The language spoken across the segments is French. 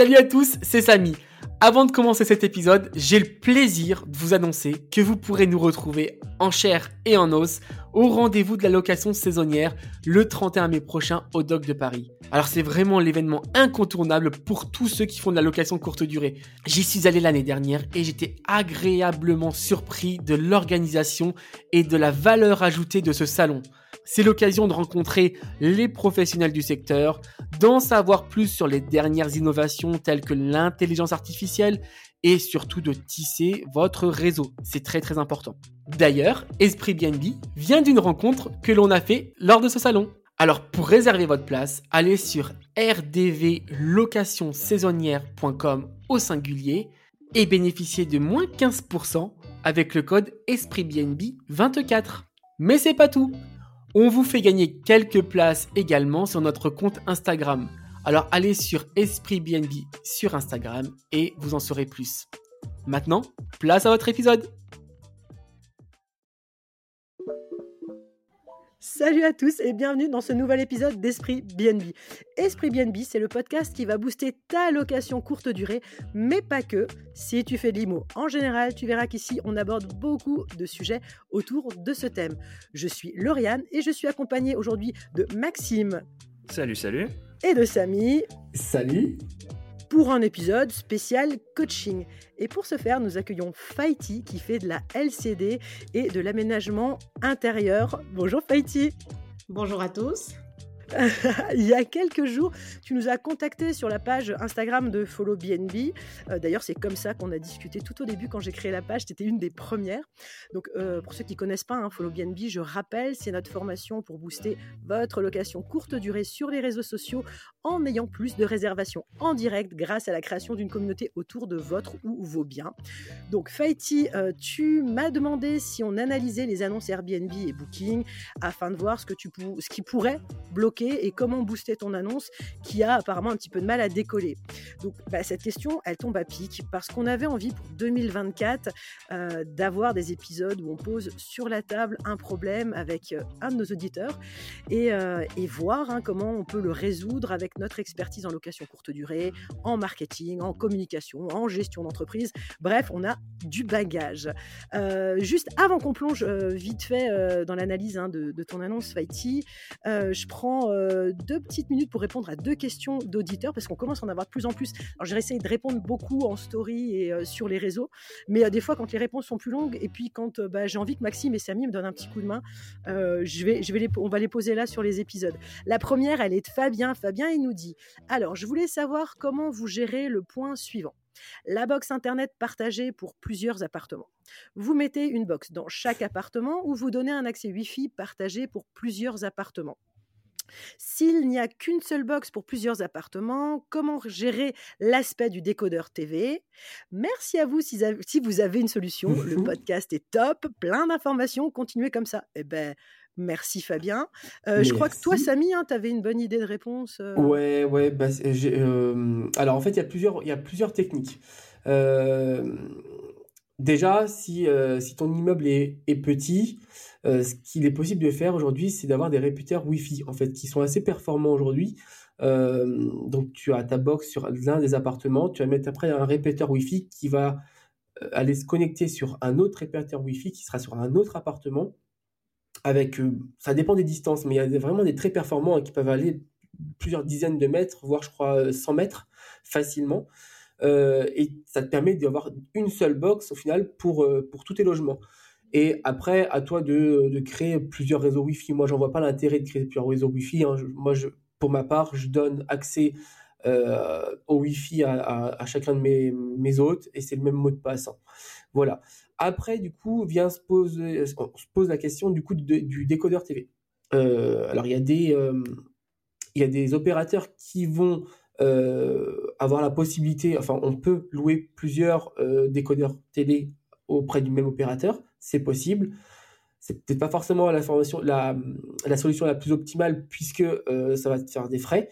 Salut à tous, c'est Samy. Avant de commencer cet épisode, j'ai le plaisir de vous annoncer que vous pourrez nous retrouver en chair et en os au rendez-vous de la location saisonnière le 31 mai prochain au Doc de Paris. Alors c'est vraiment l'événement incontournable pour tous ceux qui font de la location courte durée. J'y suis allé l'année dernière et j'étais agréablement surpris de l'organisation et de la valeur ajoutée de ce salon. C'est l'occasion de rencontrer les professionnels du secteur, d'en savoir plus sur les dernières innovations telles que l'intelligence artificielle et surtout de tisser votre réseau. C'est très très important. D'ailleurs, Esprit BNB vient d'une rencontre que l'on a fait lors de ce salon. Alors pour réserver votre place, allez sur rdvlocationsaisonnière.com au singulier et bénéficiez de moins 15% avec le code EspritBNB24. Mais c'est pas tout. On vous fait gagner quelques places également sur notre compte Instagram. Alors allez sur Esprit BNB sur Instagram et vous en saurez plus. Maintenant, place à votre épisode. Salut à tous et bienvenue dans ce nouvel épisode d'Esprit BNB. Esprit BNB, c'est le podcast qui va booster ta location courte durée, mais pas que. Si tu fais de l'IMO en général, tu verras qu'ici on aborde beaucoup de sujets autour de ce thème. Je suis Lauriane et je suis accompagnée aujourd'hui de Maxime. Salut, salut. Et de Samy. Salut pour un épisode spécial coaching. Et pour ce faire, nous accueillons Faiti qui fait de la LCD et de l'aménagement intérieur. Bonjour Faiti. Bonjour à tous. il y a quelques jours, tu nous as contacté sur la page Instagram de Follow BNB. Euh, d'ailleurs, c'est comme ça qu'on a discuté tout au début quand j'ai créé la page. C'était une des premières. Donc, euh, pour ceux qui connaissent pas hein, Follow BNB, je rappelle, c'est notre formation pour booster votre location courte durée sur les réseaux sociaux en ayant plus de réservations en direct grâce à la création d'une communauté autour de votre ou vos biens. Donc, Faiti, euh, tu m'as demandé si on analysait les annonces Airbnb et Booking afin de voir ce, que tu ce qui pourrait bloquer et comment booster ton annonce qui a apparemment un petit peu de mal à décoller. Donc bah, cette question, elle tombe à pic parce qu'on avait envie pour 2024 euh, d'avoir des épisodes où on pose sur la table un problème avec euh, un de nos auditeurs et, euh, voir hein, comment on peut le résoudre avec notre expertise en location courte durée, en marketing, en communication, en gestion d'entreprise. Bref, on a du bagage. juste avant qu'on plonge vite fait dans l'analyse hein, de, de, ton annonce Fighty, je prends euh, deux petites minutes pour répondre à deux questions d'auditeurs parce qu'on commence à en avoir de plus en plus. Alors, j'ai essayé de répondre beaucoup en story et euh, sur les réseaux, mais euh, des fois, quand les réponses sont plus longues et puis quand bah, j'ai envie que Maxime et Samy me donnent un petit coup de main, je vais, on va les poser là sur les épisodes. La première, elle est de Fabien. Fabien, il nous dit Alors, je voulais savoir comment vous gérez le point suivant. La box Internet partagée pour plusieurs appartements. Vous mettez une box dans chaque appartement ou vous donnez un accès Wi-Fi partagé pour plusieurs appartements. S'il n'y a qu'une seule box pour plusieurs appartements, comment gérer l'aspect du décodeur TV Merci à vous si, vous avez une solution. Le podcast est top, plein d'informations, continuez comme ça. Eh ben, Merci Fabien. Euh, je crois que toi, Samy, hein, tu avais une bonne idée de réponse. Euh. Ouais, ouais. Bah, euh, alors en fait, il y a plusieurs, y a plusieurs techniques. Déjà, si, si ton immeuble est, petit, euh, ce qu'il est possible de faire aujourd'hui, c'est d'avoir des répéteurs Wi-Fi, en fait, qui sont assez performants aujourd'hui. Euh, donc, tu as ta box sur l'un des appartements, tu vas mettre après un répéteur Wi-Fi qui va euh, aller se connecter sur un autre répéteur Wi-Fi qui sera sur un autre appartement. Avec, ça dépend des distances, mais il y a vraiment des très performants hein, qui peuvent aller plusieurs dizaines de mètres, voire je crois 100 mètres facilement. Et ça te permet d'avoir une seule box au final pour, pour tous tes logements. Et après, à toi de, de créer plusieurs réseaux Wi-Fi. Moi, j'en vois pas l'intérêt de créer plusieurs réseaux Wi-Fi. Hein. moi, pour ma part, je donne accès euh, au Wi-Fi à, chacun de mes, mes hôtes et c'est le même mot de passe. Hein. Voilà. Après, du coup, vient se poser, on se pose la question du coup du décodeur TV. Euh, alors, il y a des, euh, il y a des opérateurs qui vont euh, avoir la possibilité, enfin, on peut louer plusieurs euh, décodeurs télé auprès du même opérateur c'est possible. C'est peut-être pas forcément la, solution la plus optimale puisque euh, ça va te faire des frais.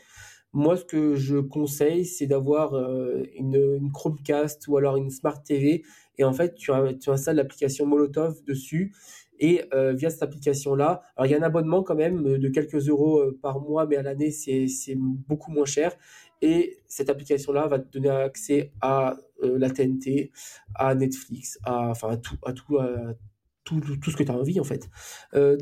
Moi, ce que je conseille, c'est d'avoir euh, une, Chromecast ou alors une Smart TV. Et en fait, tu, tu installes l'application Molotov dessus. Et euh, via cette application-là, alors il y a un abonnement quand même de quelques euros par mois, mais à l'année, c'est beaucoup moins cher. Et cette application-là va te donner accès à la TNT, à Netflix, à, enfin, à tout, à tout, tout, tout, ce que tu as envie, en fait.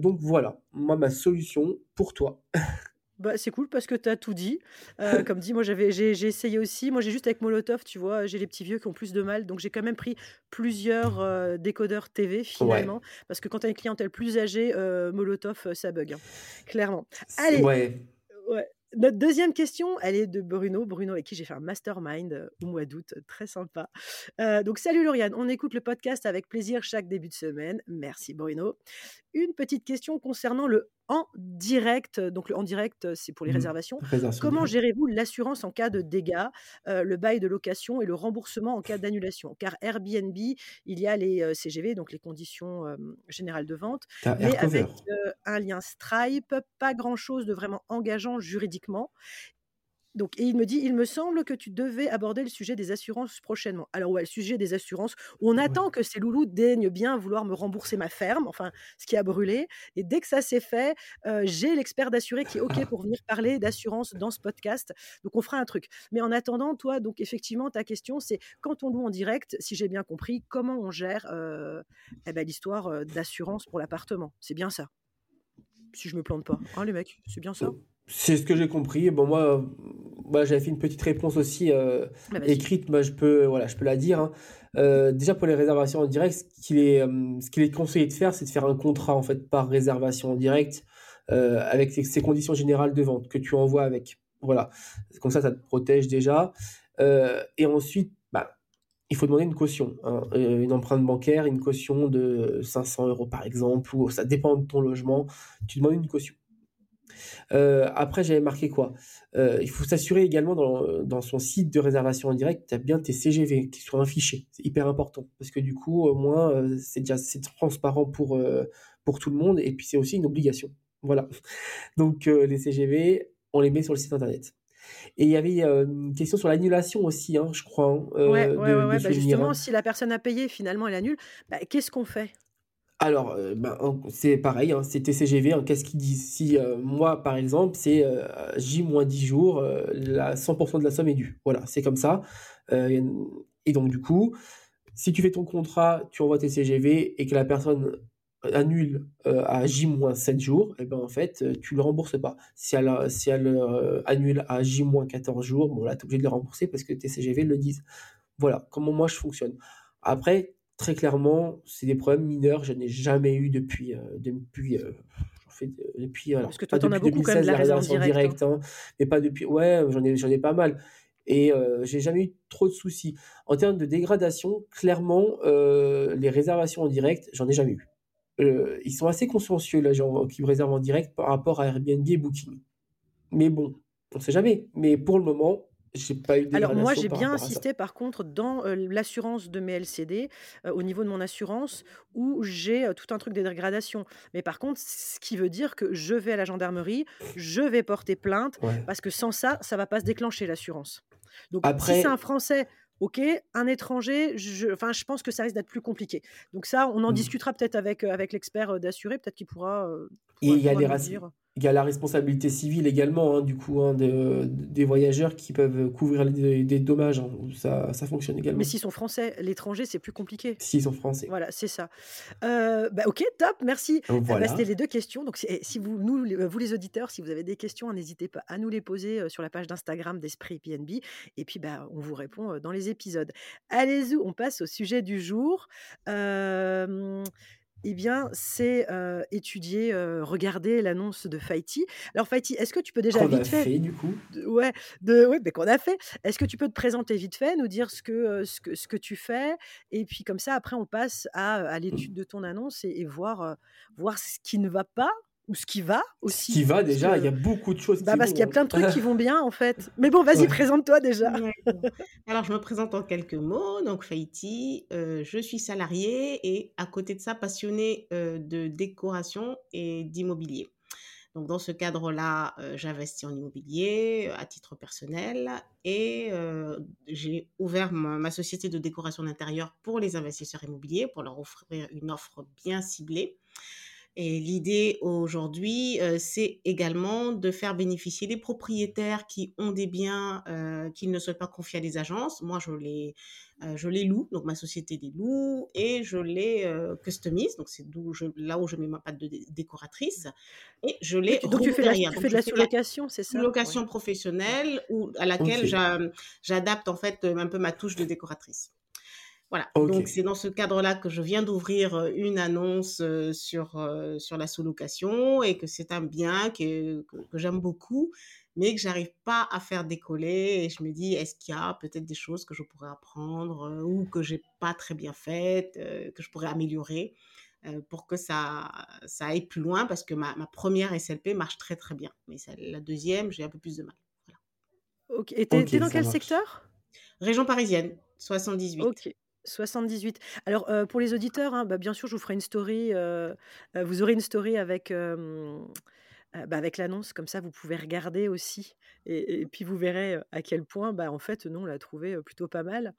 donc voilà, moi, ma solution pour toi. Bah, c'est cool parce que tu as tout dit. Euh, comme dit, moi j'avais, j'ai, essayé aussi. Moi j'ai juste avec Molotov, tu vois, j'ai les petits vieux qui ont plus de mal. Donc j'ai quand même pris plusieurs euh, décodeurs TV finalement. Parce que quand tu as une clientèle plus âgée, euh, Molotov, ça bug. Hein, clairement. Allez. Ouais. Ouais. Notre deuxième question, elle est de Bruno. Bruno avec qui j'ai fait un mastermind euh, au mois d'août, très sympa. Euh, donc salut Lauriane, on écoute le podcast avec plaisir chaque début de semaine. Merci Bruno. Une petite question concernant le en direct. Donc le en direct, c'est pour les mmh. réservations. Comment gérez-vous l'assurance en cas de dégâts, euh, le bail de location et le remboursement en cas d'annulation? Car Airbnb, il y a les CGV, donc les conditions générales de vente, mais avec un lien Stripe, pas grand-chose de vraiment engageant juridiquement donc, et il me dit, il me semble que tu devais aborder le sujet des assurances prochainement. Alors ouais, le sujet des assurances, où on attend que ces loulous daignent bien vouloir me rembourser ma ferme, enfin ce qui a brûlé. Et dès que ça s'est fait, euh, j'ai l'expert d'assuré qui est ok pour venir parler d'assurance dans ce podcast. Donc on fera un truc. Mais en attendant, toi, donc effectivement, ta question, c'est quand on loue en direct, si j'ai bien compris, comment on gère euh, eh ben, l'histoire euh, d'assurance pour l'appartement? C'est bien ça? Si je me plante pas, hein, les mecs, c'est bien ça? C'est ce que j'ai compris. Bon, moi, moi j'avais fait une petite réponse aussi euh, bah, écrite, moi, je peux, voilà, je peux la dire. Hein. Euh, déjà, pour les réservations en direct, ce qu'il est, euh, ce qu'il est conseillé de faire, c'est de faire un contrat en fait par réservation en direct avec ces, conditions générales de vente que tu envoies avec. Voilà. Comme ça, ça te protège déjà. et ensuite, bah, il faut demander une caution, hein. une empreinte bancaire, une caution de 500 euros par exemple, ou ça dépend de ton logement. Tu demandes une caution. Euh, après, j'avais marqué quoi? Euh, Il faut s'assurer également dans, dans, son site de réservation en direct, tu as bien tes CGV qui soient un fichier. C'est hyper important parce que du coup, au moins, euh, c'est déjà c'est transparent pour, pour tout le monde et puis c'est aussi une obligation. Voilà. Donc, les CGV, on les met sur le site internet. Et il y avait une question sur l'annulation aussi, hein, je crois. Hein, ouais, ouais, ouais, bah, justement, si la personne a payé, finalement, elle annule, bah, qu'est-ce qu'on fait? Alors, euh, ben, c'est pareil, hein, c'est TCGV. Hein, qu'est-ce qu'ils disent? Si euh, moi, par exemple, c'est euh, J-10 jours, la 100% de la somme est due. Voilà, c'est comme ça. et donc, du coup, si tu fais ton contrat, tu envoies tes CGV et que la personne annule à J-7 jours, et eh ben en fait, tu le rembourses pas. Si elle, si elle annule à J-14 jours, bon là, tu es obligé de le rembourser parce que tes CGV le disent. Voilà comment moi je fonctionne. Après, très clairement, c'est des problèmes mineurs. Je n'ai jamais eu depuis, euh, depuis, euh, fait, depuis, alors, Parce que toi, pas depuis beaucoup 2016, quand même de la réservation directe, hein. hein, mais pas depuis, ouais, j'en ai, j'en ai pas mal. Et euh, j'ai jamais eu trop de soucis. En termes de dégradation, clairement, euh, les réservations en direct, j'en ai jamais eu. ils sont assez consciencieux, là, gens qui réservent en direct par rapport à Airbnb et Booking. Mais bon, on ne sait jamais. Mais pour le moment, alors moi, j'ai bien insisté par contre dans l'assurance de mes LCD, au niveau de mon assurance, où j'ai tout un truc de dégradation. Mais par contre, ce qui veut dire que je vais à la gendarmerie, je vais porter plainte, parce que sans ça, ça va pas se déclencher l'assurance. Donc si c'est un Français Ok, un étranger, je, enfin, je pense que ça risque d'être plus compliqué. Donc ça, on en mmh. discutera peut-être avec, avec l'expert d'assuré, peut-être qu'il pourra, il y a les dire il y a la responsabilité civile également, hein, du coup, hein, des voyageurs qui peuvent couvrir des, dommages. Hein. ça, ça, fonctionne également. Mais s'ils sont français, l'étranger, c'est plus compliqué. S'ils sont français. Voilà, c'est ça. Euh, bah, ok, top, merci. Euh, bah, c'était les deux questions. Donc, eh, si vous, nous, vous les auditeurs, si vous avez des questions, n'hésitez pas à nous les poser euh, sur la page d'Instagram d'Esprit PNB. Et puis, bah, on vous répond dans les épisodes. Allez-y, on passe au sujet du jour. Euh, eh bien, c'est étudier, regarder l'annonce de Fighty. Alors Fighty, est-ce que tu peux déjà vite fait, du coup? ouais, de, ouais, mais qu'on a fait. Est-ce que tu peux te présenter vite fait, nous dire ce que, ce que, ce que tu fais, et puis comme ça, après, on passe à, à l'étude de ton annonce et, et voir, voir ce qui ne va pas ou ce qui va aussi. Ce qui va déjà, il y a beaucoup de choses bah, qui Parce qu'il y a plein de trucs qui vont bien en fait. Mais bon, vas-y, présente-toi déjà. Alors, je me présente en quelques mots. Donc, Faïti, euh, je suis salariée et à côté de ça, passionnée euh, de décoration et d'immobilier. Donc, dans ce cadre-là, euh, j'investis en immobilier à titre personnel et j'ai ouvert ma, ma, société de décoration d'intérieur pour les investisseurs immobiliers pour leur offrir une offre bien ciblée. Et l'idée aujourd'hui, euh, c'est également de faire bénéficier les propriétaires qui ont des biens euh, qu'ils ne souhaitent pas confier à des agences. Moi, je les, euh, je les loue, donc ma société les loue et je les customise. Donc c'est d'où je, là où je mets ma patte de décoratrice et je les donc, tu fais, la, tu fais de la sous-location, c'est ça? Location professionnelle ou à laquelle j'adapte en fait un peu ma touche de décoratrice. Voilà, donc c'est dans ce cadre-là que je viens d'ouvrir une annonce sur, sur la sous-location et que c'est un bien que, que, j'aime beaucoup, mais que j'arrive pas à faire décoller. Et je me dis, est-ce qu'il y a peut-être des choses que je pourrais apprendre ou que j'ai pas très bien faites, que je pourrais améliorer pour que ça, ça aille plus loin parce que ma, ma première SLP marche très très bien, mais la deuxième, j'ai un peu plus de mal. Voilà. Ok, et t'es dans quel secteur? Région parisienne, 78. Ok. 78. Alors, pour les auditeurs, hein, bah, bien sûr, je vous ferai une story. vous aurez une story avec, bah, avec l'annonce, comme ça, vous pouvez regarder aussi. Et, puis, vous verrez à quel point, bah, en fait, nous, on l'a trouvé plutôt pas mal.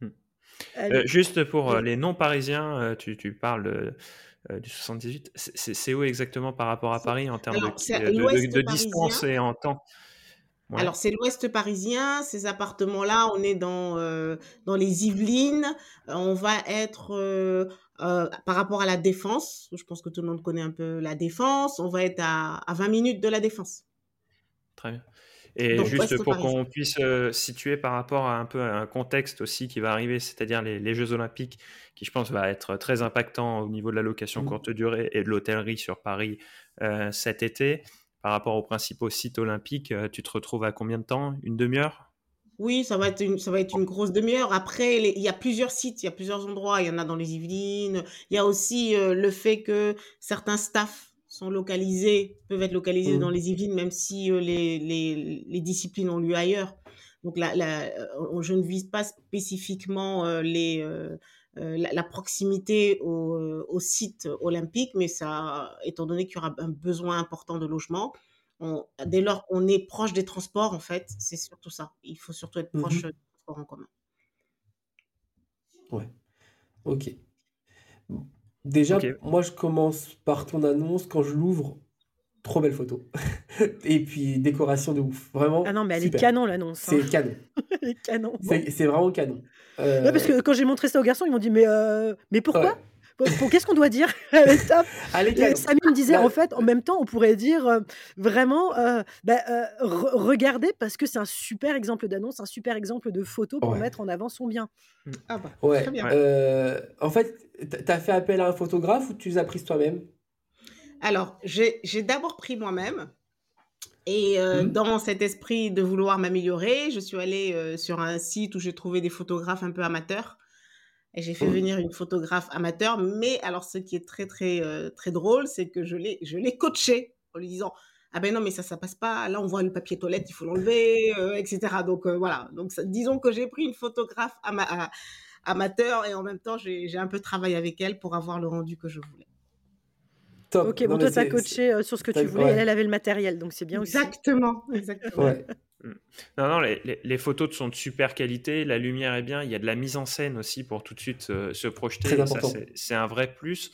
Mmh. juste pour les non-parisiens, tu, tu, parles du 78. C'est où exactement par rapport à Paris en termes de, de, de distance et en temps? Alors, c'est l'ouest parisien. Ces appartements-là, on est dans, euh, dans les Yvelines. On va être euh, euh, par rapport à la défense. Je pense que tout le monde connaît un peu la défense. On va être à, à 20 minutes de la défense. Très bien. Et juste pour qu'on puisse situer par rapport à un peu un contexte aussi qui va arriver, c'est-à-dire les, les, Jeux Olympiques, qui je pense va être très impactant au niveau de la location mmh. courte durée et de l'hôtellerie sur Paris cet été par rapport aux principaux sites olympiques, euh, tu te retrouves à combien de temps? Une demi-heure? Oui, ça va être une, ça va être une grosse demi-heure. Après, il y a plusieurs sites, il y a plusieurs endroits. Il y en a dans les Yvelines. Il y a aussi euh, le fait que certains staffs sont localisés, peuvent être localisés mmh. dans les Yvelines, même si euh, les, les, les, disciplines ont lieu ailleurs. Donc là, je ne vise pas spécifiquement les, euh, la, proximité au, au, site olympique, mais ça, étant donné qu'il y aura un besoin important de logement, dès lors qu'on est proche des transports, en fait, c'est surtout ça. Il faut surtout être proche mmh des transports en commun. Ouais. Ok. Déjà, moi, je commence par ton annonce. Quand je l'ouvre, trop belle photo. Et puis, décoration de ouf. Vraiment. Ah non, mais elle est canon, l'annonce. C'est hein. canon. elle est canon. C'est vraiment canon. Euh... parce que quand j'ai montré ça aux garçons, ils m'ont dit Mais, euh, mais pourquoi Qu'est-ce qu'on doit dire Elle est top. Samy me disait, en fait, en même temps, on pourrait dire euh, vraiment, euh, bah, regardez, parce que c'est un super exemple d'annonce, un super exemple de photo pour mettre en avant son bien. Mmh. Ah bah, ouais. Très bien. en fait, tu as fait appel à un photographe ou tu les as prises toi-même? Alors, j'ai d'abord pris moi-même. Et mmh. dans cet esprit de vouloir m'améliorer, je suis allée sur un site où j'ai trouvé des photographes un peu amateurs. Et j'ai fait mmh. venir une photographe amateur. Mais alors, ce qui est très, très, très drôle, c'est que je l'ai, je l'ai coaché en lui disant Ah ben non, mais ça, ça passe pas. Là, on voit le papier toilette, il faut l'enlever, etc. Donc, voilà. Donc, disons que j'ai pris une photographe amateur et en même temps, j'ai un peu travaillé avec elle pour avoir le rendu que je voulais. Ok, bon, toi, tu as coaché euh, sur ce que tu voulais, elle, avait le matériel, donc c'est bien aussi. Exactement, exactement. Mm. Non, non, les, les, photos sont de super qualité, la lumière est bien, il y a de la mise en scène aussi pour tout de suite euh, se projeter. C'est un vrai plus.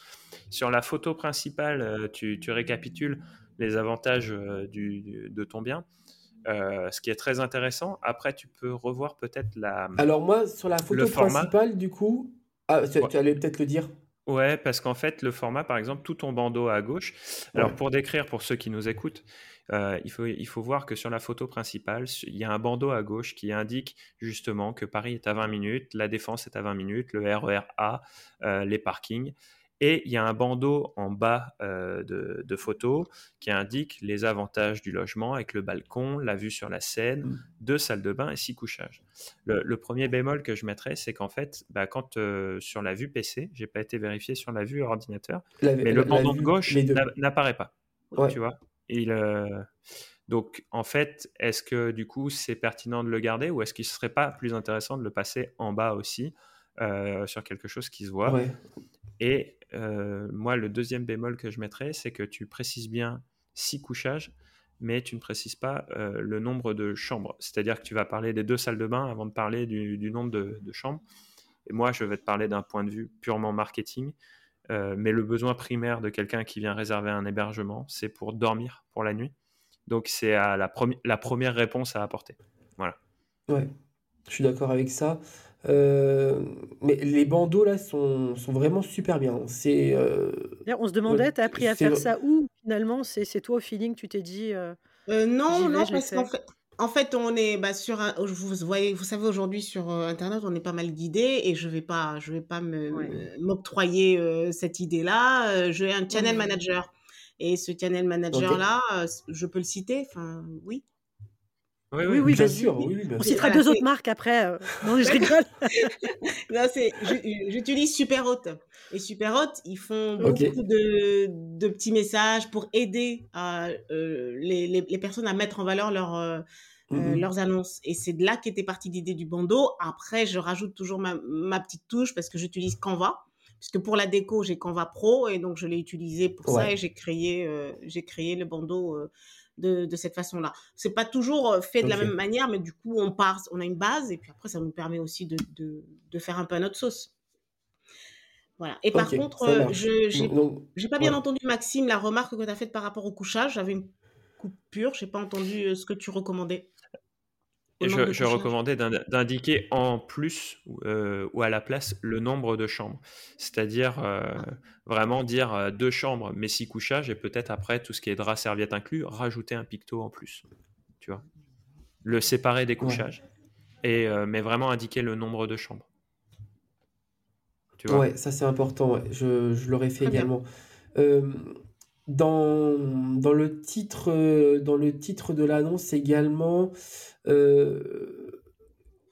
Sur la photo principale, euh, tu, tu, récapitules les avantages du, de ton bien. ce qui est très intéressant. Après, tu peux revoir peut-être la. Alors, moi, sur la photo principale, du coup, ah, tu allais peut-être le dire. Ouais, parce qu'en fait, le format, par exemple, tout ton bandeau à gauche. Alors, pour décrire, pour ceux qui nous écoutent, euh, il, faut, il faut voir que sur la photo principale, il y a un bandeau à gauche qui indique justement que Paris est à 20 minutes, la Défense est à 20 minutes, le RER A, euh, les parkings. Et il y a un bandeau en bas euh, de, photos qui indique les avantages du logement avec le balcon, la vue sur la Seine, mmh. deux salles de bain et six couchages. Le, premier bémol que je mettrais, c'est qu'en fait, bah, quand euh, sur la vue PC, j'ai pas été vérifié sur la vue ordinateur, mais le bandeau de gauche n'apparaît pas. Tu vois Il, euh, Donc, en fait, est-ce que du coup, c'est pertinent de le garder ou est-ce qu'il ne serait pas plus intéressant de le passer en bas aussi sur quelque chose qui se voit? Et euh, moi, le deuxième bémol que je mettrais, c'est que tu précises bien six couchages, mais tu ne précises pas euh, le nombre de chambres. C'est-à-dire que tu vas parler des deux salles de bain avant de parler du, nombre de, chambres. Et moi, je vais te parler d'un point de vue purement marketing. mais le besoin primaire de quelqu'un qui vient réserver un hébergement, c'est pour dormir pour la nuit. Donc c'est la, la première réponse à apporter. Voilà. Ouais, je suis d'accord avec ça. Mais les bandeaux là sont, sont vraiment super bien. C'est. On se demandait, tu as appris à faire ça où finalement? C'est toi au feeling, tu t'es dit. non, non, parce qu'en fait, en fait, on est bah, sur vous voyez, vous savez aujourd'hui sur internet, on est pas mal guidé et je vais pas, je vais pas me m'octroyer cette idée-là. J'ai un channel manager et ce channel manager là, je peux le citer? Enfin, oui. Oui, oui, oui, bien sûr. On citera deux autres marques après. Euh, non, je rigole. j'utilise Superhot. Et Superhot, ils font beaucoup de, de, petits messages pour aider euh, les, les, personnes à mettre en valeur leur, euh, mmh leurs annonces. Et c'est de là qu'était partie l'idée du bandeau. Après, je rajoute toujours ma, ma petite touche parce que j'utilise Canva. Puisque pour la déco, j'ai Canva Pro et donc je l'ai utilisé pour ça et j'ai créé, j'ai créé le bandeau de, cette façon-là. C'est pas toujours euh, fait de la même manière, mais du coup, on part, on a une base, et puis après, ça nous permet aussi de, de, faire un peu à notre sauce. Voilà. Et par contre, euh, je n'ai pas bien entendu, Maxime, la remarque que tu as faite par rapport au couchage. J'avais une coupure, je n'ai pas entendu euh, ce que tu recommandais. Je, recommandais d'indiquer en plus euh, ou à la place le nombre de chambres. C'est-à-dire euh, vraiment dire euh, deux chambres, mais six couchages, et peut-être après tout ce qui est drap, serviette inclus, rajouter un picto en plus. Tu vois? Le séparer des couchages. Et, mais vraiment indiquer le nombre de chambres. Tu vois? Ouais, ça c'est important. Je, je l'aurais fait également. Dans, dans, le titre, dans le titre de l'annonce également, euh,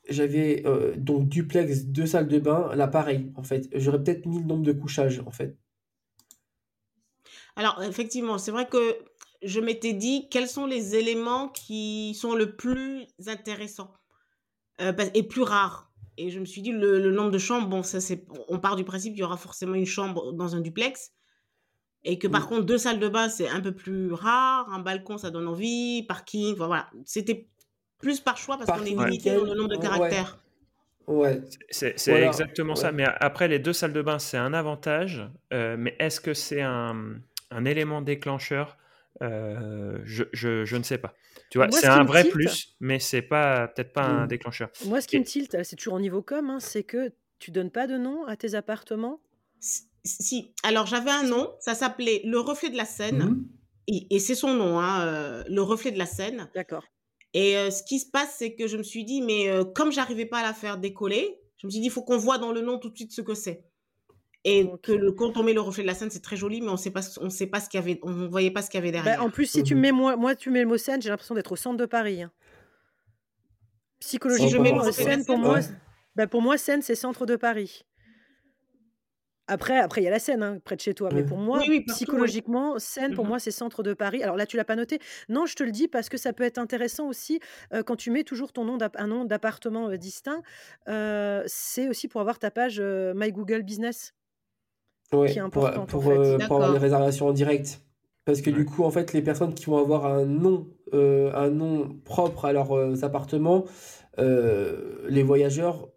j'avais euh, donc duplex, deux salles de bain, là pareil, en fait. J'aurais peut-être mis le nombre de couchages, en fait. Alors, effectivement, c'est vrai que je m'étais dit quels sont les éléments qui sont le plus intéressants euh, et plus rares. Et je me suis dit, le, nombre de chambres, bon, ça c'est, on part du principe qu'il y aura forcément une chambre dans un duplex. Et que par contre, deux salles de bain, c'est un peu plus rare. Un balcon, ça donne envie. Parking, voilà. C'était plus par choix parce qu'on est limité dans le nombre de caractères. Ouais. C'est exactement ça. Mais après, les deux salles de bain, c'est un avantage. Euh, mais est-ce que c'est un, un, élément déclencheur? Euh, je, je, je, ne sais pas. Tu vois, c'est un vrai plus, mais c'est pas peut-être pas un mmh. déclencheur. Moi, ce qui me tilte, c'est toujours au niveau com, hein, c'est que tu donnes pas de nom à tes appartements? Si, alors j'avais un nom, ça s'appelait Le Reflet de la Seine, mmh. et, et c'est son nom, hein, euh, Le Reflet de la Seine. D'accord. Et ce qui se passe, c'est que je me suis dit, mais comme j'arrivais pas à la faire décoller, je me suis dit, il faut qu'on voit dans le nom tout de suite ce que c'est. Et que le, quand on met le reflet de la scène, c'est très joli, mais on sait pas, on sait pas ce qu'il y avait, on voyait pas ce qu'il y avait bah, derrière. en plus, si tu mmh mets moi, moi, tu mets le mot scène, j'ai l'impression d'être au centre de Paris. Hein. Psychologie, je mets le scène pour moi. Bah, pour moi, scène, c'est centre de Paris. Après, après, il y a la Seine, hein, près de chez toi. Mais pour moi, psychologiquement, Seine, pour mmh moi, c'est centre de Paris. Alors là, tu l'as pas noté. Non, je te le dis parce que ça peut être intéressant aussi quand tu mets toujours ton nom un nom d'appartement distinct. c'est aussi pour avoir ta page My Google Business. qui est importante. Pour, avoir les réservations en direct. Parce que du coup, en fait, les personnes qui vont avoir un nom, un nom propre à leurs appartements, les voyageurs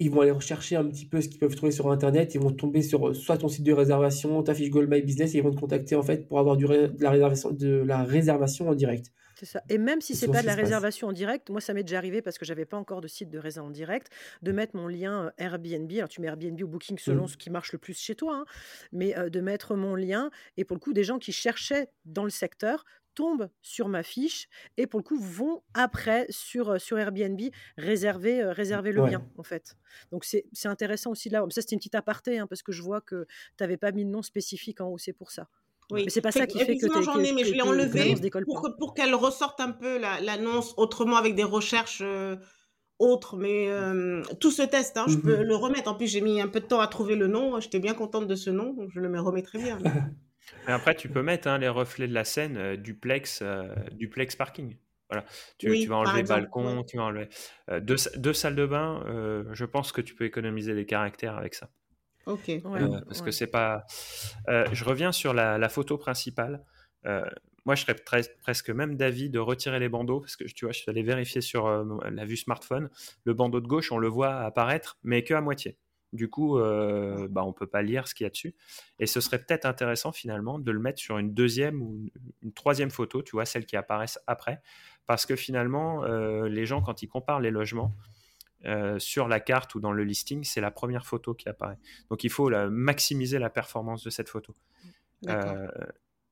ils vont aller rechercher un petit peu ce qu'ils peuvent trouver sur Internet. Ils vont tomber sur euh, soit ton site de réservation, ta fiche Gold My Business, et ils vont te contacter en fait pour avoir du de, la réservation, de la réservation en direct. C'est ça. Et même si c'est pas de la réservation en direct, moi ça m'est déjà arrivé parce que j'avais pas encore de site de réservation en direct, de mettre mon lien euh, Airbnb. Alors tu mets Airbnb ou Booking selon mmh. ce qui marche le plus chez toi, hein, mais euh, de mettre mon lien et pour le coup des gens qui cherchaient dans le secteur tombent sur ma fiche et pour le coup vont après sur, sur Airbnb réserver, réserver le bien en fait. Donc c'est intéressant aussi là. Ça c'était une petite aparté hein, parce que je vois que tu n'avais pas mis de nom spécifique en haut, c'est pour ça. Oui. Mais c'est pas ça qui fait que j'en ai, mais je l'ai enlevé pour, pour qu'elle ressorte un peu l'annonce autrement avec des recherches autres. Mais tout se teste, hein, je mmh peux le remettre. En plus, j'ai mis un peu de temps à trouver le nom. J'étais bien contente de ce nom, donc je le remettrai bien. après, tu peux mettre hein, les reflets de la scène euh, duplex, euh, duplex parking. Voilà. Tu, vas enlever balcon, tu vas enlever euh, deux, salles de bain. je pense que tu peux économiser les caractères avec ça. Ok. parce que c'est pas. je reviens sur la, photo principale. moi, je serais presque même d'avis de retirer les bandeaux parce que tu vois, je suis allé vérifier sur la vue smartphone. Le bandeau de gauche, on le voit apparaître, mais que à moitié. Du coup, euh, bah, on ne peut pas lire ce qu'il y a dessus. Et ce serait peut-être intéressant finalement de le mettre sur une deuxième ou une, troisième photo, tu vois, celles qui apparaissent après. Parce que finalement, euh, les gens, quand ils comparent les logements, euh, sur la carte ou dans le listing, c'est la première photo qui apparaît. Donc il faut maximiser la performance de cette photo.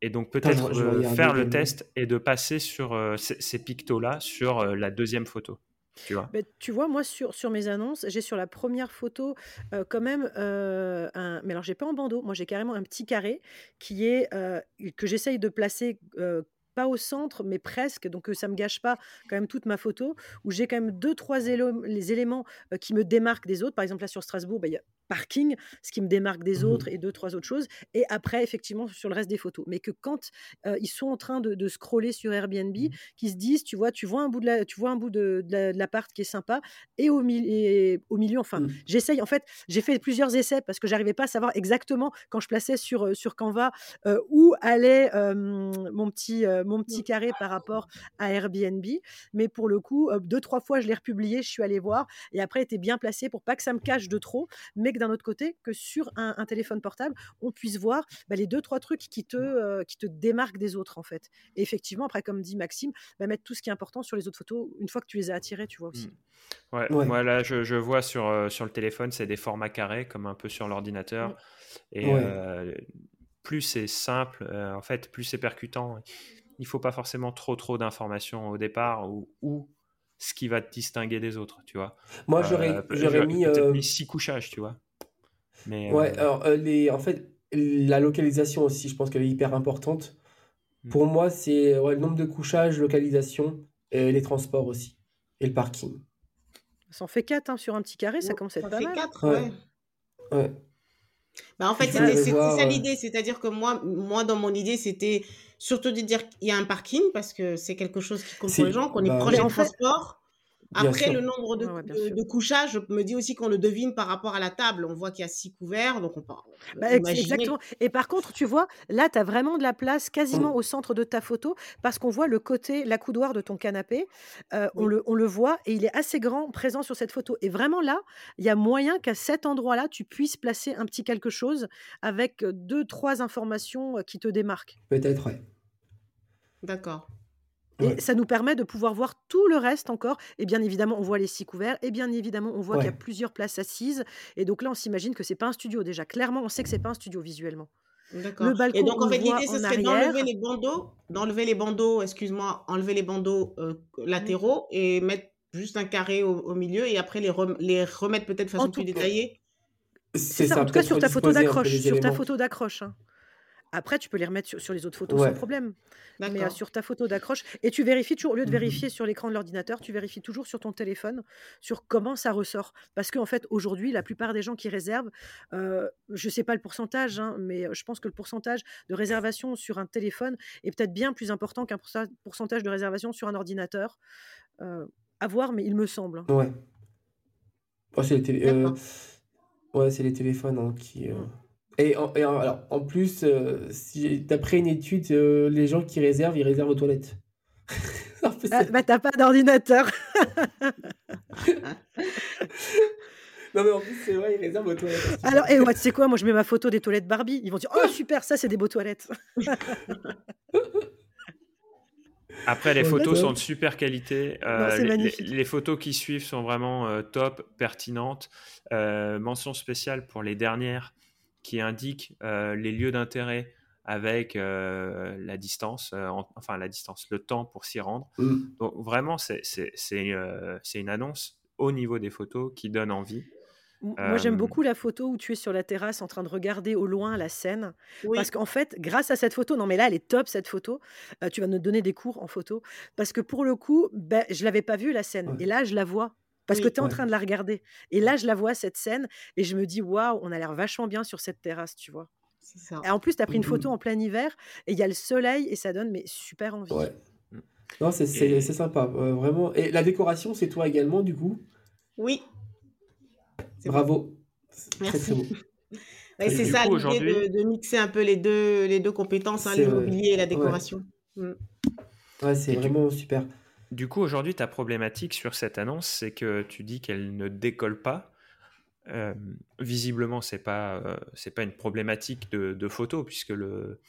et donc peut-être faire le test et de passer sur ces, ces pictos-là sur la deuxième photo. Tu vois, tu vois moi, sur, sur mes annonces, j'ai sur la première photo quand même un. Mais alors, j'ai pas en bandeau. Moi, j'ai carrément un petit carré qui est que j'essaye de placer pas au centre, mais presque, donc ça me gâche pas quand même toute ma photo, où j'ai quand même deux, trois les éléments qui me démarquent des autres. Par exemple, là sur Strasbourg, bah, il y a parking, ce qui me démarque des mmh autres, et deux, trois autres choses. Et après, effectivement, sur le reste des photos. Mais que quand ils sont en train de, de, scroller sur Airbnb, mmh qui se disent, tu vois, tu vois un bout de la, tu vois un bout de, de l'appart qui est sympa, et au, et au milieu, enfin, mmh. j'essaye. En fait, j'ai fait plusieurs essais parce que j'arrivais pas à savoir exactement quand je plaçais sur sur Canva où allait mon petit mon petit carré par rapport à Airbnb. Mais pour le coup, deux trois fois, je l'ai republié, je suis allée voir, et après, était bien placé pour pas que ça me cache de trop, mais d'un autre côté, que sur un, téléphone portable, on puisse voir bah, les deux, trois trucs qui te, euh, qui te démarquent des autres, en fait. Et effectivement, après, comme dit Maxime, bah, mettre tout ce qui est important sur les autres photos, une fois que tu les as attirées, tu vois aussi. Mmh. Ouais, Moi, là, je, vois sur, euh, sur le téléphone, c'est des formats carrés, comme un peu sur l'ordinateur. Mmh. Et euh, plus c'est simple, en fait, plus c'est percutant. Il faut pas forcément trop, trop d'informations au départ ou, ou ce qui va te distinguer des autres, tu vois. Moi, j'aurais mis, mis six couchages, tu vois ouais, euh, alors, euh, les, en fait, la localisation aussi, je pense qu'elle est hyper importante. Hmm. Pour moi, c'est le nombre de couchages, localisation, et les transports aussi, et le parking. Ça en fait 4 hein, sur un petit carré, ça commence à être pas mal. 4, ouais. ouais. Bah en fait, c'était ça l'idée, c'est-à-dire que moi, moi, dans mon idée, c'était surtout de dire qu'il y a un parking parce que c'est quelque chose qui compte pour les gens, qu'on est bah proche du transport. Après, le nombre de, couchages, je me dis aussi qu'on le devine par rapport à la table. On voit qu'il y a six couverts, donc on peut bah, Exactement. Et par contre, tu vois, là, tu as vraiment de la place quasiment mmh. au centre de ta photo parce qu'on voit le côté, la coudoir de ton canapé. Euh, on, le, on le voit et il est assez grand, présent sur cette photo. Et vraiment là, il y a moyen qu'à cet endroit-là, tu puisses placer un petit quelque chose avec deux, trois informations qui te démarquent. Peut-être, oui. D'accord. Et ça nous permet de pouvoir voir tout le reste encore. Et bien évidemment, on voit les six couverts. Et bien évidemment, on voit qu'il y a plusieurs places assises. Et donc là, on s'imagine que c'est pas un studio déjà. Clairement, on sait que c'est pas un studio visuellement. D'accord. Et donc, en fait, l'idée, ce serait d'enlever les bandeaux, d'enlever les bandeaux, excuse-moi, enlever les bandeaux euh, latéraux et mettre juste un carré au, milieu et après les, les remettre peut-être de façon plus détaillée. C'est ça, en tout cas sur ta photo d'accroche. Sur ta photo d'accroche. Après, tu peux les remettre sur, les autres photos sans problème. Mais euh, sur ta photo d'accroche. Et tu vérifies toujours, au lieu de mmh vérifier sur l'écran de l'ordinateur, tu vérifies toujours sur ton téléphone sur comment ça ressort. Parce qu'en fait, aujourd'hui, la plupart des gens qui réservent, euh, je ne sais pas le pourcentage, hein, mais je pense que le pourcentage de réservation sur un téléphone est peut-être bien plus important qu'un pourcentage de réservation sur un ordinateur. Euh, à voir, mais il me semble. Hein. Ouais. Oh, c'est les, ouais, les, téléphones hein, qui. Mmh. Et, en, alors, en plus, euh, si, d'après une étude, euh, les gens qui réservent, ils réservent aux toilettes. ah, bah, t'as pas d'ordinateur. non, mais en plus, c'est vrai, ils réservent aux toilettes. Alors, et ouais, tu sais quoi, moi, je mets ma photo des toilettes Barbie. Ils vont dire, oh, super, ça, c'est des beaux toilettes. Après, les photos sont de super qualité. Euh, les, les, photos qui suivent sont vraiment top, pertinentes. mention spéciale pour les dernières qui indique euh, les lieux d'intérêt avec euh, la distance, euh, enfin la distance, le temps pour s'y rendre. Mm. Donc vraiment, c'est une annonce au niveau des photos qui donne envie. Moi, j'aime beaucoup la photo où tu es sur la terrasse en train de regarder au loin la scène. Parce qu'en fait, grâce à cette photo, non mais là, elle est top cette photo. tu vas nous donner des cours en photo. Parce que pour le coup, ben, je l'avais pas vue la scène. Et là, je la vois parce que tu es en train de la regarder. Et là, je la vois, cette scène, et je me dis, waouh, on a l'air vachement bien sur cette terrasse, tu vois? Ça. Et en plus, tu as pris une photo en plein hiver, et il y a le soleil, et ça donne mais super envie. Ouais. Mmh. Non, c'est sympa, euh, vraiment. Et la décoration, c'est toi également, du coup? Oui. Bravo. Merci. Très, très c'est ça l'idée de, mixer un peu les deux, les deux compétences, hein, l'immobilier et la décoration. Ouais, mmh. c'est vraiment super. Du coup, aujourd'hui, ta problématique sur cette annonce, c'est que tu dis qu'elle ne décolle pas. visiblement, c'est pas c'est pas une problématique de, de photo puisque le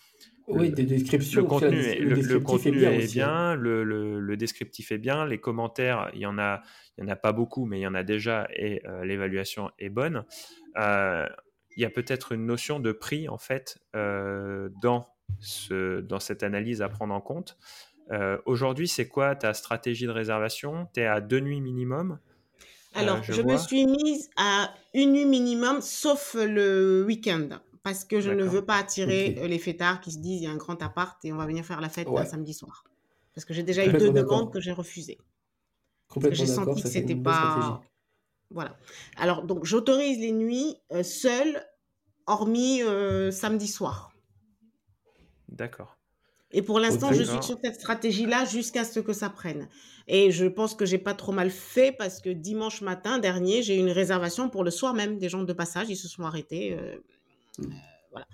oui, des descriptions. Le contenu, est, le, contenu est bien, hein. le, le, descriptif est bien, les commentaires, il y en a, il y en a pas beaucoup, mais il y en a déjà et l'évaluation est bonne. il y a peut-être une notion de prix en fait dans ce, dans cette analyse à prendre en compte. Aujourd'hui, c'est quoi ta stratégie de réservation? Tu es à deux nuits minimum? Alors, je, me suis mise à une nuit minimum, sauf le week-end, parce que je ne veux pas attirer euh, les fêtards qui se disent il y a un grand appart et on va venir faire la fête un samedi soir. Parce que j'ai déjà eu deux demandes que j'ai refusées. Parce que j'ai senti que c'était pas. Voilà. Alors, donc, j'autorise les nuits euh, seules, hormis euh, samedi soir. D'accord. Et pour l'instant, je suis sur cette stratégie-là jusqu'à ce que ça prenne. Et je pense que j'ai pas trop mal fait parce que dimanche matin dernier, j'ai eu une réservation pour le soir même. Des gens de passage, ils se sont arrêtés. Euh, mmh. euh, voilà.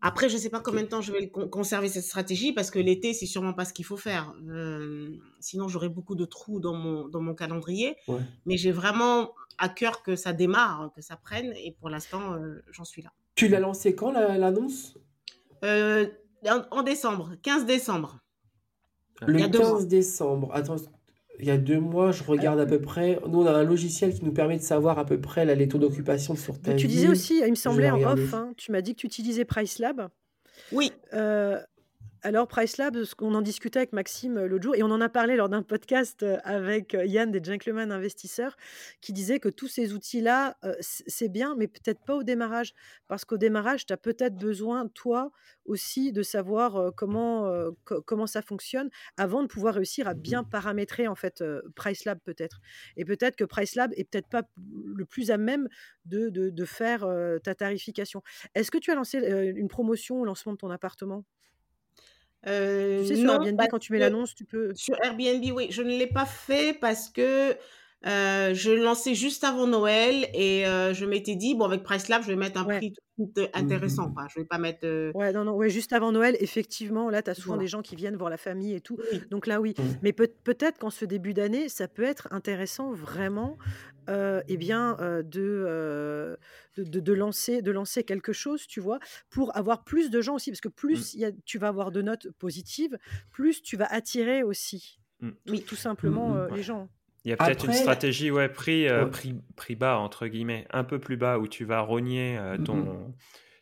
Après, je ne sais pas combien de temps je vais conserver cette stratégie parce que l'été, c'est sûrement pas ce qu'il faut faire. Euh, sinon, j'aurais beaucoup de trous dans mon, dans mon calendrier. Mais j'ai vraiment à cœur que ça démarre, que ça prenne. Et pour l'instant, j'en suis là. Tu l'as lancé quand l'annonce? En, décembre, 15 décembre. Le 15 décembre. Attends, il y a deux mois, je regarde à peu près. Nous, on a un logiciel qui nous permet de savoir à peu près la, les taux d'occupation sur ta Tu disais aussi, il me semblait en off, hein, tu m'as dit que tu utilisais PriceLab. Oui. Euh, alors, PriceLab, qu'on en discutait avec Maxime euh, l'autre jour, et on en a parlé lors d'un podcast euh, avec euh, Yann des Gentlemen Investisseurs, qui disait que tous ces outils-là, c'est bien, mais peut-être pas au démarrage. Parce qu'au démarrage, tu as peut-être besoin, toi aussi, de savoir comment, comment ça fonctionne avant de pouvoir réussir à bien paramétrer, en fait, PriceLab peut-être. Et peut-être que PriceLab est peut-être pas le plus à même de, de faire ta tarification. Est-ce que tu as lancé une promotion au lancement de ton appartement? Euh, tu sais, sur Airbnb, quand tu mets l'annonce, tu peux. Sur Airbnb, oui, je ne l'ai pas fait parce que euh, je lançais juste avant Noël et euh, je m'étais dit, bon, avec PriceLab, je vais mettre un prix intéressant. Mmh. Quoi. Je vais pas mettre. Ouais, non, non, ouais, juste avant Noël, effectivement, là, tu as souvent des gens qui viennent voir la famille et tout. Donc là, oui. Mmh. Mais peut- peut-être qu'en ce début d'année, ça peut être intéressant vraiment euh, eh bien, de, de, lancer, de lancer quelque chose, tu vois, pour avoir plus de gens aussi. Parce que mmh. plus y a, tu vas avoir de notes positives, plus tu vas attirer aussi, oui. tout, simplement, les gens. Il y a peut-être une stratégie, ouais, prix, prix, prix, bas, entre guillemets, un peu plus bas, où tu vas rogner ton,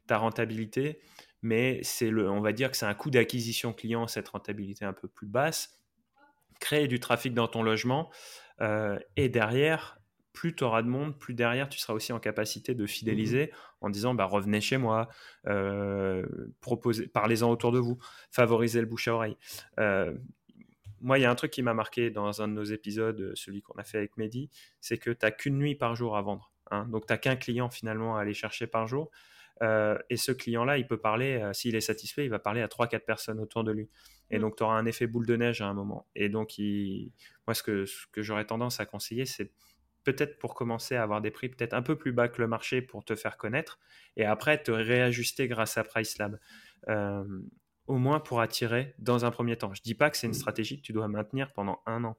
ta rentabilité, mais c'est le, on va dire que c'est un coût d'acquisition client, cette rentabilité un peu plus basse, créer du trafic dans ton logement, et derrière, plus tu auras de monde, plus derrière tu seras aussi en capacité de fidéliser mmh en disant bah, revenez chez moi, euh, parlez-en autour de vous, favorisez le bouche à oreille. Euh, moi, il y a un truc qui m'a marqué dans un de nos épisodes, celui qu'on a fait avec Mehdi, c'est que tu n'as qu'une nuit par jour à vendre. Hein. donc, tu n'as qu'un client finalement à aller chercher par jour. Euh, et ce client-là, il peut parler, s'il est satisfait, il va parler à 3-4 personnes autour de lui. Et mmh. donc, tu auras un effet boule de neige à un moment. Et donc, moi, ce que, ce que j'aurais tendance à conseiller, c'est peut-être pour commencer à avoir des prix peut-être un peu plus bas que le marché pour te faire connaître, et après te réajuster grâce à PriceLab. Euh, au moins pour attirer dans un premier temps. Je dis pas que c'est une stratégie que tu dois maintenir pendant un an,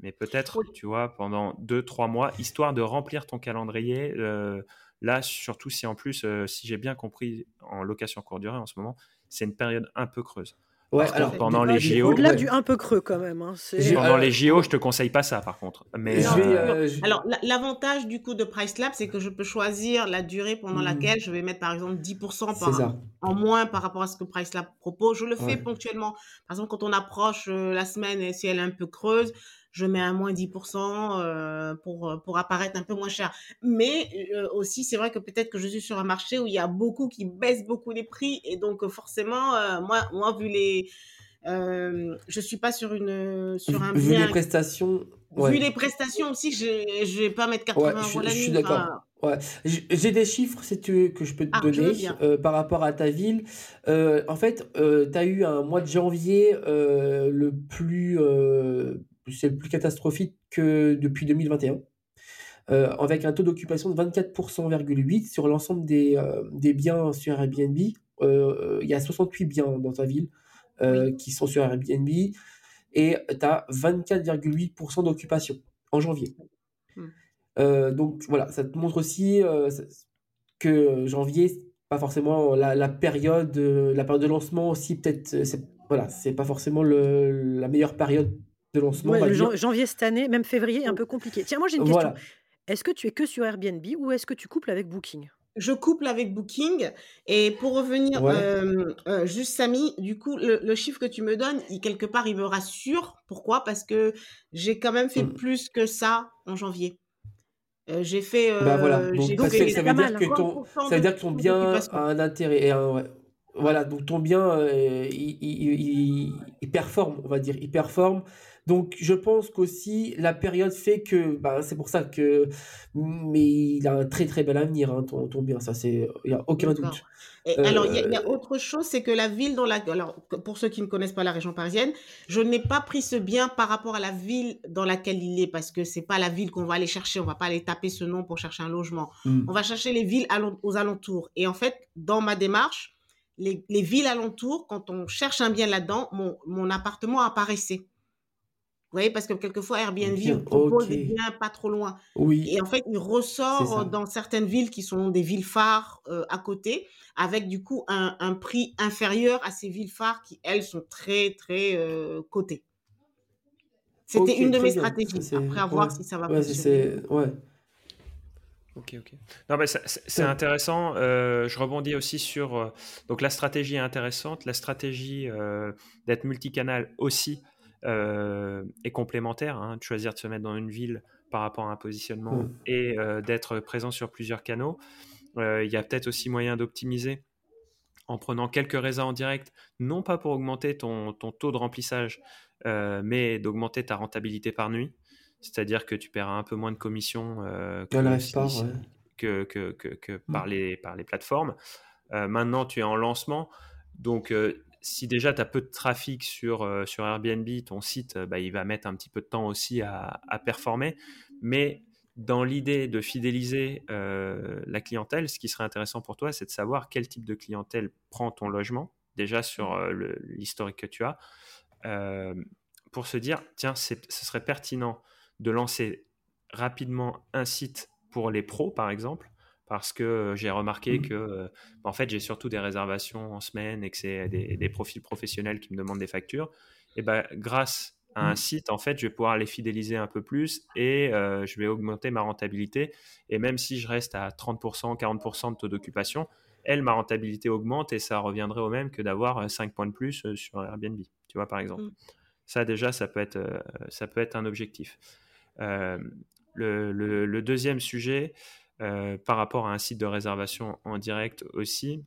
mais peut-être, tu vois, pendant deux, trois mois, histoire de remplir ton calendrier. Euh, là, surtout si en plus, euh, si j'ai bien compris, en location court durée en ce moment, c'est une période un peu creuse. Ouais, alors pendant les JO. Au-delà du un peu creux quand même. Hein, pendant les JO, je te conseille pas ça par contre. Mais euh, Alors l'avantage du coup de Price Lab, c'est que je peux choisir la durée pendant mmh. laquelle je vais mettre par exemple 10% par, en moins par rapport à ce que Price Lab propose. Je le fais ponctuellement. Par exemple, quand on approche euh, la semaine et si elle est un peu creuse, je mets un moins 10% euh, pour, euh, pour apparaître un peu moins cher. Mais euh, aussi, c'est vrai que peut-être que je suis sur un marché où il y a beaucoup qui baissent beaucoup les prix. Et donc, forcément, moi, moi, vu les... je suis pas sur une sur un vu les prestations vu les prestations aussi je je vais pas mettre 80 euros la nuit je suis d'accord ouais. j'ai des chiffres si tu veux, que je peux te ah, donner par rapport à ta ville en fait tu as eu un mois de janvier le plus c'est le plus catastrophique que depuis 2021. Euh, avec un taux d'occupation de 24,8% sur l'ensemble des, euh, des, biens sur Airbnb. Euh, il y a 68 biens dans ta ville qui sont sur Airbnb et tu as 24,8% d'occupation en janvier. Hmm. donc voilà, ça te montre aussi que janvier, pas forcément la, période, la période de lancement aussi, peut-être, c'est, voilà, c'est pas forcément le, la meilleure période de lancement. janvier cette année, même février, un peu compliqué. Tiens, moi j'ai une question. Est-ce que tu es que sur Airbnb ou est-ce que tu couples avec Booking? Je couple avec Booking. Et pour revenir, juste Samy, du coup, le, chiffre que tu me donnes, il, quelque part, il me rassure. Pourquoi? Parce que j'ai quand même fait mmh. plus que ça en janvier. j'ai fait. bah voilà. Donc, ça, veut dire que ton, ça veut dire que ton bien a un intérêt. Et Voilà, donc ton bien, il, il, il, performe, on va dire. Il performe donc, je pense qu'aussi, la période fait que, bah, c'est pour ça que, mais il a un très très bel avenir, hein, ton, bien, ça, c'est, il n'y a aucun doute. Et alors, il y, a euh, autre chose, c'est que la ville dans la, alors, pour ceux qui ne connaissent pas la région parisienne, je n'ai pas pris ce bien par rapport à la ville dans laquelle il est, parce que c'est pas la ville qu'on va aller chercher, on va pas aller taper ce nom pour chercher un logement. Mmh. On va chercher les villes aux alentours. Et en fait, dans ma démarche, les, les villes alentours, quand on cherche un bien là-dedans, mon, mon appartement apparaissait. Voyez, parce que quelquefois Airbnb propose des biens pas trop loin. Oui. Et en fait, il ressort dans certaines villes qui sont des villes phares euh, à côté, avec du coup un, un, prix inférieur à ces villes phares qui, elles, sont très, très euh, cotées. C'était une de mes stratégies. Après, à voir si ça va fonctionner. Ouais. Ok, ok. Non, mais c'est intéressant. Euh, je rebondis aussi sur. donc, la stratégie est intéressante. La stratégie d'être multicanal aussi euh, est complémentaire, hein, de choisir de se mettre dans une ville par rapport à un positionnement mmh. et euh, d'être présent sur plusieurs canaux. Euh, il y a peut-être aussi moyen d'optimiser en prenant quelques raisins en direct, non pas pour augmenter ton, ton taux de remplissage, mais d'augmenter ta rentabilité par nuit. C'est-à-dire que tu paieras un peu moins de commission que, que, que, que, mmh. par, les, par les plateformes. maintenant, tu es en lancement. Donc, si déjà tu as peu de trafic sur, euh, sur Airbnb, ton site, euh, bah, il va mettre un petit peu de temps aussi à, performer. Mais dans l'idée de fidéliser euh, la clientèle, ce qui serait intéressant pour toi, c'est de savoir quel type de clientèle prend ton logement, déjà sur mmh. l'historique que tu as, pour se dire, tiens, ce serait pertinent de lancer rapidement un site pour les pros, par exemple, parce que j'ai remarqué mmh. que en fait j'ai surtout des réservations en semaine et que c'est des, profils professionnels qui me demandent des factures. Et ben grâce à un mmh. site en fait je vais pouvoir les fidéliser un peu plus et je vais augmenter ma rentabilité. Et même si je reste à 30% 40% de taux d'occupation elle ma rentabilité augmente et ça reviendrait au même que d'avoir 5 points de plus sur Airbnb tu vois par exemple. Mmh. ça déjà ça peut être ça peut être un objectif. Le, le, deuxième sujet par rapport à un site de réservation en direct aussi,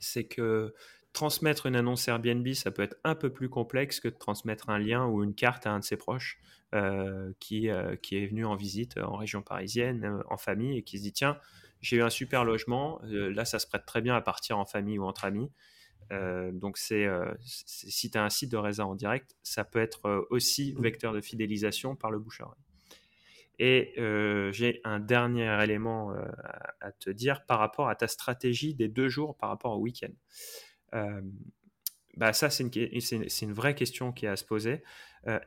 c'est que transmettre une annonce Airbnb, ça peut être un peu plus complexe que de transmettre un lien ou une carte à un de ses proches euh, qui, euh, qui est venu en visite en région parisienne, en famille, et qui se dit, tiens, j'ai eu un super logement, là, ça se prête très bien à partir en famille ou entre amis. donc, c'est, si tu as un site de réservation en direct, ça peut être aussi mmh. vecteur de fidélisation par le bouche à et euh, j'ai un dernier élément euh, à, te dire par rapport à ta stratégie des deux jours par rapport au week-end. Euh, bah ça, c'est une, une, vraie question qui est à se poser.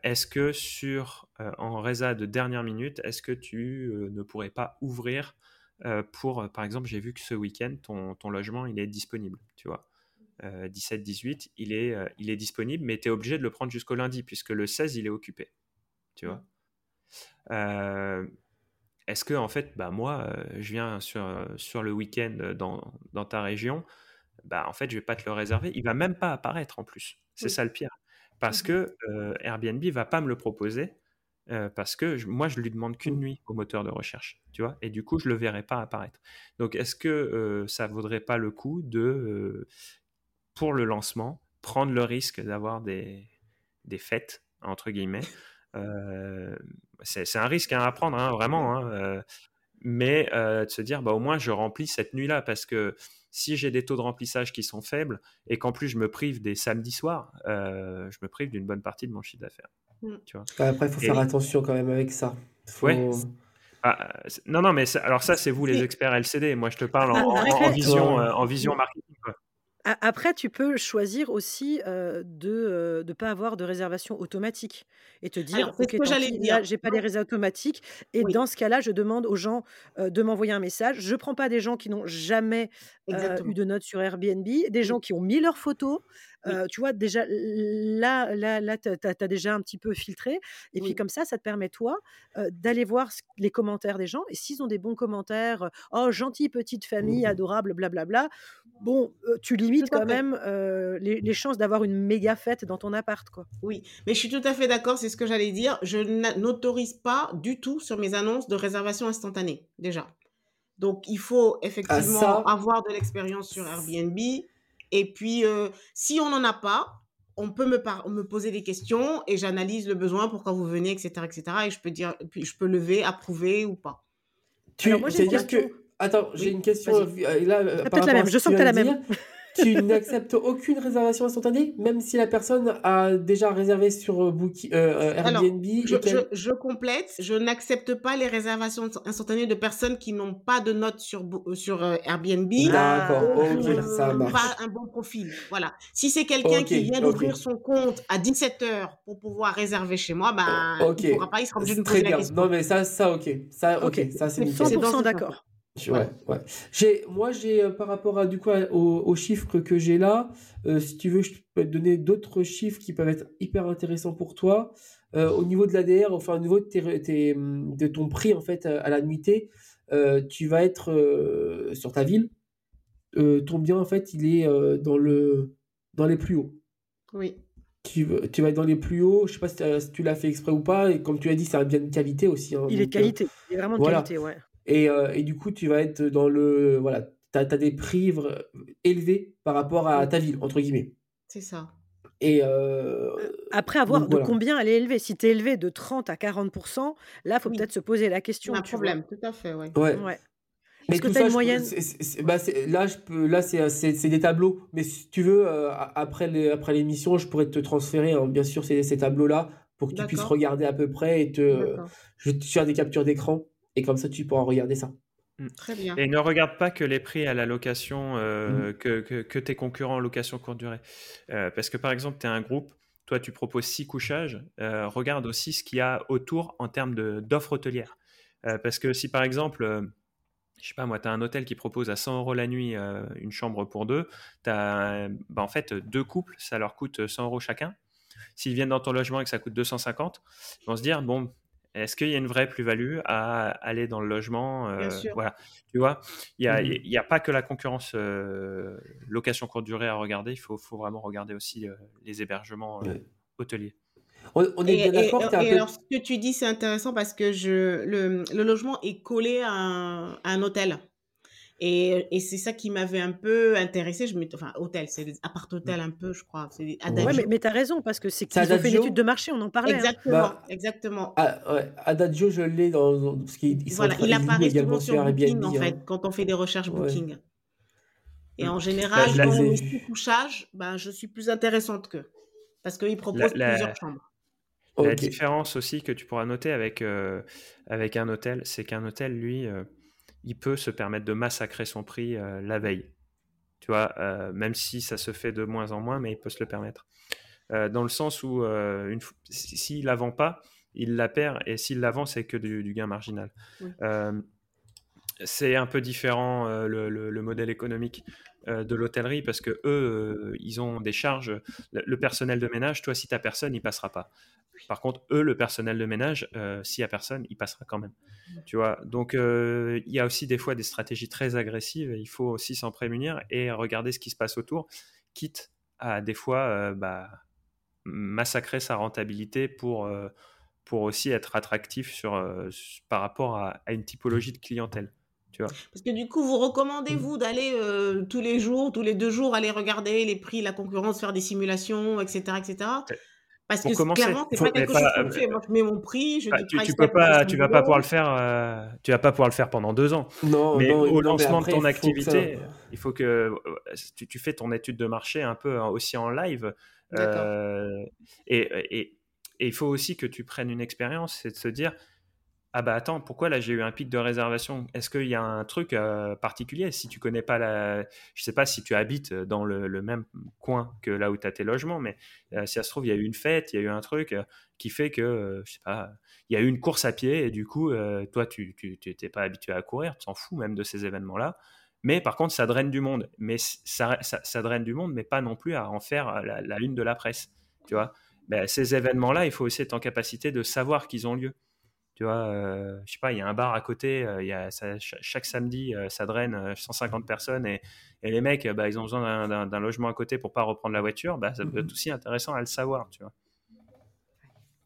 est-ce que sur en résa de dernière minute, est-ce que tu ne pourrais pas ouvrir pour, par exemple, j'ai vu que ce week-end, ton, ton, logement, il est disponible, tu vois. 17-18, il, est, il est disponible, mais tu es obligé de le prendre jusqu'au lundi, puisque le 16, il est occupé, tu vois. Euh, est-ce que, en fait, bah, moi, euh, je viens sur, euh, sur le week-end dans, dans, ta région, bah, en fait, je vais pas te le réserver. Il va même pas apparaître en plus. C'est ça le pire. Parce mmh que Airbnb va pas me le proposer. parce que moi, je lui demande qu'une mmh. nuit au moteur de recherche, tu vois, et du coup, je le verrai pas apparaître. Donc, est-ce que ça vaudrait pas le coup de, pour le lancement, prendre le risque d'avoir des, des fêtes entre guillemets, euh, c'est un risque hein, à prendre, hein, vraiment. Hein, euh, mais euh, de se dire, bah, au moins, je remplis cette nuit-là, parce que si j'ai des taux de remplissage qui sont faibles et qu'en plus je me prive des samedis soirs, je me prive d'une bonne partie de mon chiffre d'affaires. Mmh. Après, il faut faire attention quand même avec ça. Ah, non, non, mais alors ça, c'est vous les experts LCD. Moi, je te parle en, ah, vision, en vision marketing. Après, tu peux choisir aussi de ne pas avoir de réservation automatique et te dire, c'est ok, que tant j'allais pis, dire. là, j'ai pas les réservations automatiques. Et Oui, dans ce cas-là, je demande aux gens de m'envoyer un message. Je prends pas des gens qui n'ont jamais eu exactement. de notes sur Airbnb, des Oui, gens qui ont mis leurs photos. Oui, tu vois, déjà, là, là, là tu as, déjà un petit peu filtré. Et puis comme ça, ça te permet, toi, d'aller voir les commentaires des gens. Et s'ils ont des bons commentaires, oh, gentille petite famille, adorable, blablabla, bon, tu limites quand fait. même, les les chances d'avoir une méga fête dans ton appart, quoi. Oui, mais je suis tout à fait d'accord, c'est ce que j'allais dire. Je n'a- n'autorise pas du tout sur mes annonces de réservation instantanée, déjà. Donc, il faut Ah, effectivement ça, avoir de l'expérience sur Airbnb. Et puis, euh, si on n'en a pas, on peut me, par- me poser des questions et j'analyse le besoin, pourquoi vous venez, etc., etc. Et je peux dire, puis je peux lever, approuver ou pas. Alors tu, moi, j'ai une c'est-à-dire question que, attends, j'ai une question euh, là euh, par peut-être la même, je sens que tu de la même. Tu n'acceptes aucune réservation instantanée, même si la personne a déjà réservé sur euh, Booking, euh, euh, Alors, Airbnb je, et je, complète, je n'accepte pas les réservations instantanées de personnes qui n'ont pas de notes sur, euh, sur euh, Airbnb D'accord, ou qui ok, ça n'ont pas marche. un bon profil. Voilà. Si c'est quelqu'un qui vient d'ouvrir son compte à 17 heures pour pouvoir réserver chez moi, ben, ok, il pourra pas, il sera obligé de c'est me très poser la question. Non, mais ça, ça, ok. Ça, OK, ça, c'est nickel. c'est dans 100 ce sens-là. d'accord. Ouais, ouais. J'ai, moi, j'ai, euh, par rapport à, du coup, aux, aux chiffres que j'ai là, euh, si tu veux, je peux te donner d'autres chiffres qui peuvent être hyper intéressants pour toi. Euh, au niveau de l'ADR, enfin, au niveau de, tes, tes, de ton prix, en fait, à la nuitée, euh, tu vas être euh, sur ta ville. Euh, ton bien, en fait, il est euh, dans le, dans les plus hauts. Oui. Tu, vas- tu vas être dans les plus hauts. Je sais pas si, tu l'as fait exprès ou pas. Et comme tu l'as dit, c'est un bien de qualité aussi. hein, Il est de donc, euh, qualité, il est vraiment de voilà. qualité, ouais. Et, euh, et du coup, tu vas être dans le. Voilà, tu as, des prix élevés par rapport à ta ville, entre guillemets. c'est ça. Et euh, Après avoir donc de voilà. combien elle est élevée? Si tu es élevé de 30 à 40% là, faut Oui, peut-être se poser la c'est un question, vois? problème, tout à fait, oui. Ouais. Ouais. Mais Est-ce que as ça, une peux, moyenne? bah, là, je peux, là, c'est, des tableaux. Mais si tu veux, euh, après les, après l'émission, je pourrais te transférer, hein, bien sûr, ces, ces tableaux-là pour que tu puisses regarder à peu près et te, je vais te faire des captures d'écran et comme ça, tu pourras regarder ça. Mm. Très bien. Et ne regarde pas que les prix à la location, Mm. euh, que, que- que tes concurrents en location courte durée. Euh, parce que par exemple, tu es un groupe, toi tu proposes six couchages, euh, regarde aussi ce qu'il y a autour en termes d'offres hôtelières. Euh, parce que si par exemple, euh, je sais pas moi, tu as un hôtel qui propose à 100 euros la nuit euh, une chambre pour deux, tu as en fait deux couples, ça leur coûte 100 euros chacun. S'ils viennent dans ton logement et que ça coûte 250, ils vont se dire, bon, est-ce qu'il y a une vraie plus-value à aller dans le logement Bien euh, sûr. Voilà, tu vois, il n'y a, y a pas que la concurrence euh, location courte durée à regarder, il faut, faut vraiment regarder aussi euh, les hébergements euh, hôteliers. On, on est Et, bien et, d'accord que tu et un peu. alors, ce que tu dis, c'est intéressant parce que je, le, le logement est collé à un, à un hôtel. Et, et c'est ça qui m'avait un peu intéressé. Je m'étais- enfin, hôtel, c'est des appart-hôtel un peu, je crois. C'est Ouais. Mais, Adagio. mais tu as raison, parce que c'est qu'ils ont fait une étude de marché, on en parlait. hein. Exactement, Bah, exactement. ah, ouais, Adagio, je l'ai dans, parce en Voilà, il apparaît également souvent sur Booking, Airbnb. en hein. fait, quand on fait des recherches Ouais. Booking. Et Mm. en général, la- quand on est couchage, ben, je suis plus intéressante qu'eux. Parce qu'ils proposent la- plusieurs chambres. la différence aussi que tu pourras noter avec, euh, avec un hôtel, c'est qu'un hôtel, lui, euh, il peut se permettre de massacrer son prix euh, la veille. Tu vois, euh, même si ça se fait de moins en moins, mais il peut se le permettre. Euh, dans le sens où, une f- si- s'il la vend pas, il la perd, et s'il la vend, c'est que du, du gain marginal. Oui. C'est un peu différent le, le- le modèle économique de l'hôtellerie parce que eux, ils ont des charges. Le, le personnel de ménage, toi, si t'as personne, il passera pas. Par contre, eux, le personnel de ménage, euh, s'il y a personne, il passera quand même. Tu vois. Donc, euh, il y a aussi des fois des stratégies très agressives. et il faut aussi s'en prémunir et regarder ce qui se passe autour, quitte à des fois euh, bah, massacrer sa rentabilité pour pour aussi être attractif sur, par rapport à, à une typologie de clientèle. Tu vois. Parce que du coup, vous recommandez, Mm. vous, d'aller euh, tous les jours, tous les deux jours, aller regarder les prix, la concurrence, faire des simulations, etc., etc. Parce Pour que commencer, clairement, c'est pas quelque chose pas, qu'on fait. Moi, je mets mon prix, je Bah, dis tu, tu price peux tag pas, 300 tu vas pas pouvoir le faire, euh, tu vas pas pouvoir le faire pendant deux ans. Non, Mais non, au non, mais lancement après, de ton ça. activité, il faut que euh, tu, tu fais ton étude de marché un peu hein, aussi en live. D'accord. euh, et, et- et il faut aussi que tu prennes une expérience, c'est de se dire, ah bah attends, pourquoi là j'ai eu un pic de réservation? Est-ce qu'il y a un truc euh, particulier? Si tu connais pas la... Je sais pas si tu habites dans le, même coin que là où tu as tes logements, mais euh, si ça se trouve, il y a eu une fête, il y a eu un truc euh, qui fait que, je sais pas, il y a eu une course à pied et du coup, toi, tu n'étais pas habitué à courir, tu t'en fous même de ces événements-là. Mais par contre, ça draine du monde. Mais ça, ça, draine du monde, mais pas non plus à en faire la, la une de la presse. Tu vois? Ben, Ces événements-là, il faut aussi être en capacité de savoir qu'ils ont lieu. Tu vois, euh, je sais pas, il y a un bar à côté, euh, y a, chaque samedi, euh, ça draine 150 personnes et, et les mecs, bah, ils ont besoin d'un logement à côté pour pas reprendre la voiture. Bah, ça peut être mmh aussi intéressant à le savoir, tu vois.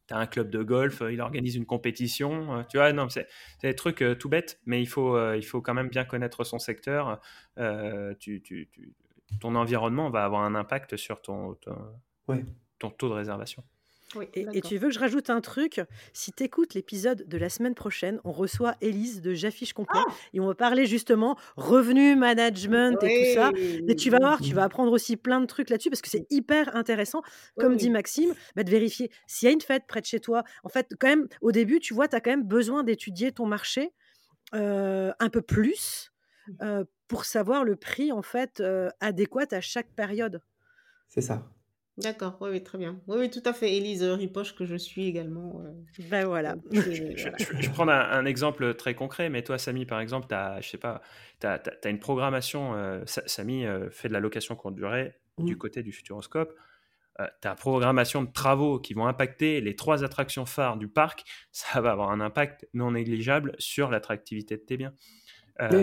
Tu as un club de golf, il organise une compétition, tu vois, non, c'est des trucs tout bêtes, mais il faut, il faut quand même bien connaître son secteur. Tu, tu, ton environnement va avoir un impact sur ton, ton, ton taux de réservation et, tu veux que je rajoute un truc? Si tu écoutes l'épisode de la semaine prochaine, on reçoit Élise de J'affiche complet ah! et on va parler justement revenu management et tout ça. Et tu vas voir, tu vas apprendre aussi plein de trucs là-dessus parce que c'est hyper intéressant, comme dit Maxime, bah, de vérifier s'il y a une fête près de chez toi. En fait, quand même, au début, tu vois, tu as quand même besoin d'étudier ton marché euh, un peu plus mmh. euh, pour savoir le prix en fait euh, adéquat à chaque période. C'est ça. D'accord, oui, oui, très bien. Oui, oui, tout à fait. Élise Ripoche, que je suis également. Euh, ben voilà. Je, vais prendre un, exemple très concret, mais toi, Samy, par exemple, tu as, je sais pas, tu as, une programmation. Euh, Samy euh, fait de la location courte durée du mmh. côté du Futuroscope. tu as programmation de travaux qui vont impacter les trois attractions phares du parc. Ça va avoir un impact non négligeable sur l'attractivité de tes biens.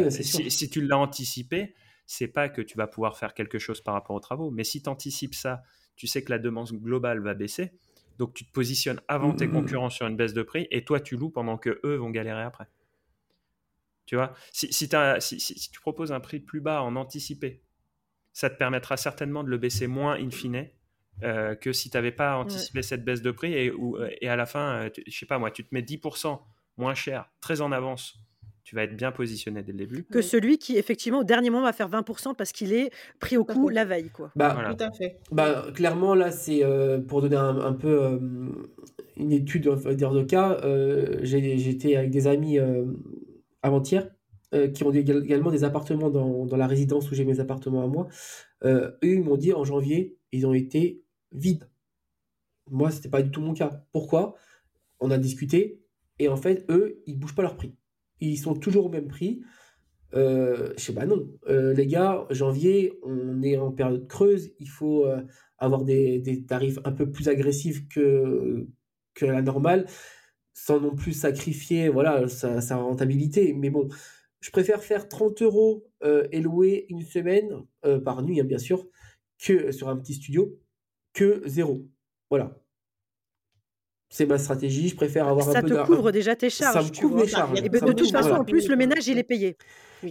si, si, tu l'as anticipé, c'est pas que tu vas pouvoir faire quelque chose par rapport aux travaux, mais si tu anticipes ça tu sais que la demande globale va baisser. Donc tu te positionnes avant tes mmh. concurrents sur une baisse de prix et toi tu loues pendant que eux vont galérer après. Tu vois, si, si, tu proposes un prix plus bas en anticipé, ça te permettra certainement de le baisser moins in fine euh, que si tu n'avais pas anticipé cette baisse de prix et, et à la fin, euh, je sais pas moi, tu te mets 10% moins cher, très en avance tu vas être bien positionné dès le début. Que celui qui, effectivement, au dernier moment, va faire 20% parce qu'il est pris au coup la veille. Quoi. Bah, Tout à fait. Bah, clairement, là, c'est euh, pour donner un, peu euh, une étude dire, de cas. Euh, J'étais avec des amis avant-hier qui ont également des appartements dans, dans la résidence où j'ai mes appartements à moi. eux, ils m'ont dit en janvier, ils ont été vides. Moi, c'était pas du tout mon cas. Pourquoi? On a discuté et en fait, eux, ils bougent pas leur prix ils sont toujours au même prix. Euh, je sais pas, non. Euh, les gars, janvier, on est en période creuse, il faut euh, avoir des, tarifs un peu plus agressifs que, la normale, sans non plus sacrifier voilà, sa, rentabilité. Mais bon, je préfère faire 30 euros et louer une semaine, par nuit, hein, bien sûr, que sur un petit studio, que zéro. Voilà c'est ma stratégie. Je préfère avoir un peu Ça te couvre déjà tes charges. Ça me couvre mes charges. Et de toute façon, en plus, le ménage, il est payé.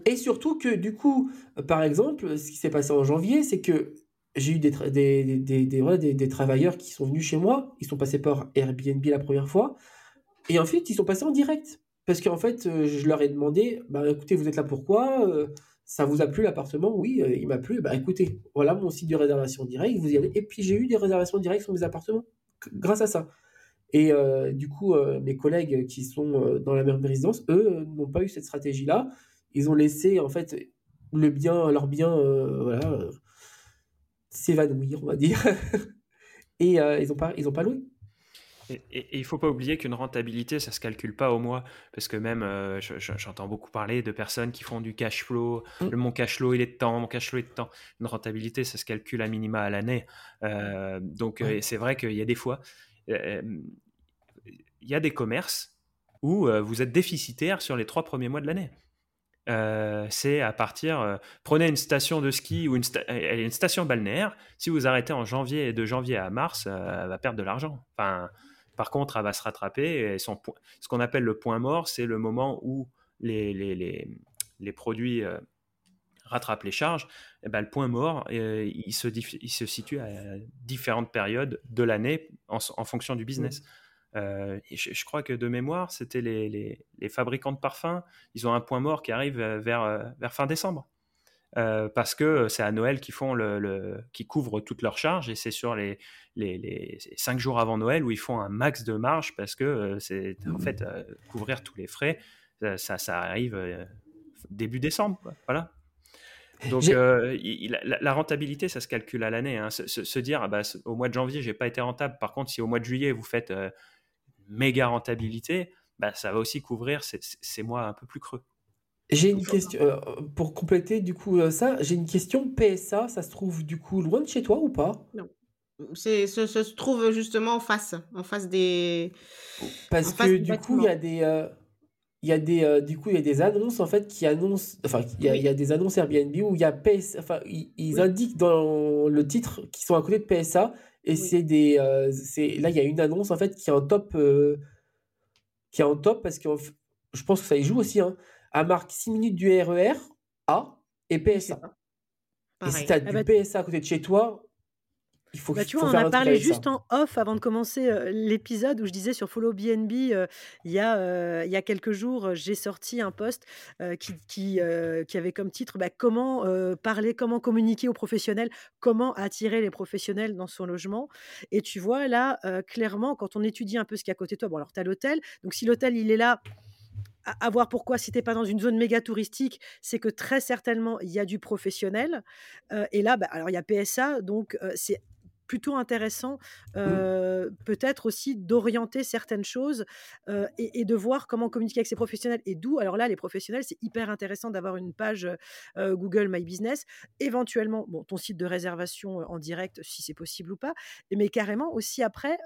Et surtout que, du coup, par exemple, ce qui s'est passé en janvier, c'est que j'ai eu des, des, des, des, des, travailleurs qui sont venus chez moi. Ils sont passés par Airbnb la première fois. Et ensuite, ils sont passés en direct. Parce qu'en fait, euh, je leur ai demandé bah, écoutez, vous êtes là pourquoi euh, Ça vous a plu l'appartement? Oui, euh, il m'a plu. Bah, écoutez, voilà mon site de réservation direct. Vous y allez. Et puis, j'ai eu des réservations directes sur mes appartements grâce à ça. Et euh, du coup, euh, mes collègues qui sont euh, dans la même résidence, eux, n'ont pas eu cette stratégie-là. Ils ont laissé, en fait, le bien, leur bien, voilà, s'évanouir, on va dire. et ils n'ont pas, ils ont pas loué. Et, il ne faut pas oublier qu'une rentabilité, ça ne se calcule pas au mois, parce que même, j'entends beaucoup parler de personnes qui font du cash flow, mmh. le, mon cash flow il est de temps, mon cash flow est de temps. Une rentabilité, ça se calcule à minima à l'année. donc c'est vrai qu'il y a des fois, il y a des commerces où euh, vous êtes déficitaire sur les trois premiers mois de l'année. Euh, c'est à partir. Euh, prenez une station de ski ou une, station balnéaire. Si vous arrêtez en janvier, de janvier à mars, elle va perdre de l'argent. Enfin, par contre, elle va se rattraper. Et ce qu'on appelle le point mort, c'est le moment où les produits rattrapent les charges. Eh ben, le point mort, il, se, il se situe à différentes périodes de l'année en, en, fonction du business. Euh, je, crois que de mémoire, c'était les, les, fabricants de parfums. Ils ont un point mort qui arrive vers, vers fin décembre. euh, parce que c'est à Noël qu'ils font le, qui couvrent toutes leurs charges et c'est sur les, les, les, cinq jours avant Noël où ils font un max de marge parce que euh, c'est en fait euh, couvrir tous les frais ça, ça arrive début décembre voilà donc la, rentabilité ça se calcule à l'année hein. se, dire ah bah, au mois de janvier j'ai pas été rentable par contre si au mois de juillet vous faites méga rentabilité bah, ça va aussi couvrir ces mois un peu plus creux j'ai une question, euh, pour compléter du coup euh, ça, j'ai une question. PSA, ça se trouve du coup loin de chez toi ou pas? Non. C'est, ce, se trouve justement en face, en face des, Parce que du coup, il y a des, euh, il y a des, du coup, il y a des annonces en fait qui annoncent, enfin, il y a, il y a des annonces Airbnb où il y a PSA, enfin, ils, indiquent dans le titre qu'ils sont à côté de PSA et c'est des, c'est, là, il y a une annonce en fait qui est en top, qui est en top parce que je pense que ça y joue aussi, hein. À marque 6 minutes du RER e A et PSA. Et si tu as du ah bah PSA à côté de chez toi, il faut, bah, tu vois, on a parlé juste en off avant de commencer euh, l'épisode où je disais sur Follow BNB, euh, il, y a, euh, il y a quelques jours, j'ai sorti un post qui, qui, qui, avait comme titre bah, Comment parler, comment communiquer aux professionnels, comment attirer les professionnels dans son logement. Et tu vois, là, clairement, quand on étudie un peu ce qu'il y a à côté de toi, bon, alors tu as l'hôtel, donc si l'hôtel il est là, à, voir pourquoi, si tu pas dans une zone méga touristique, c'est que très certainement, il y a du professionnel. et là, bah, alors il y a PSA, donc c'est plutôt intéressant mmh. peut-être aussi d'orienter certaines choses et, de voir comment communiquer avec ces professionnels et d'où alors là les professionnels c'est hyper intéressant d'avoir une page Google My Business éventuellement bon ton site de réservation en direct si c'est possible ou pas mais carrément aussi après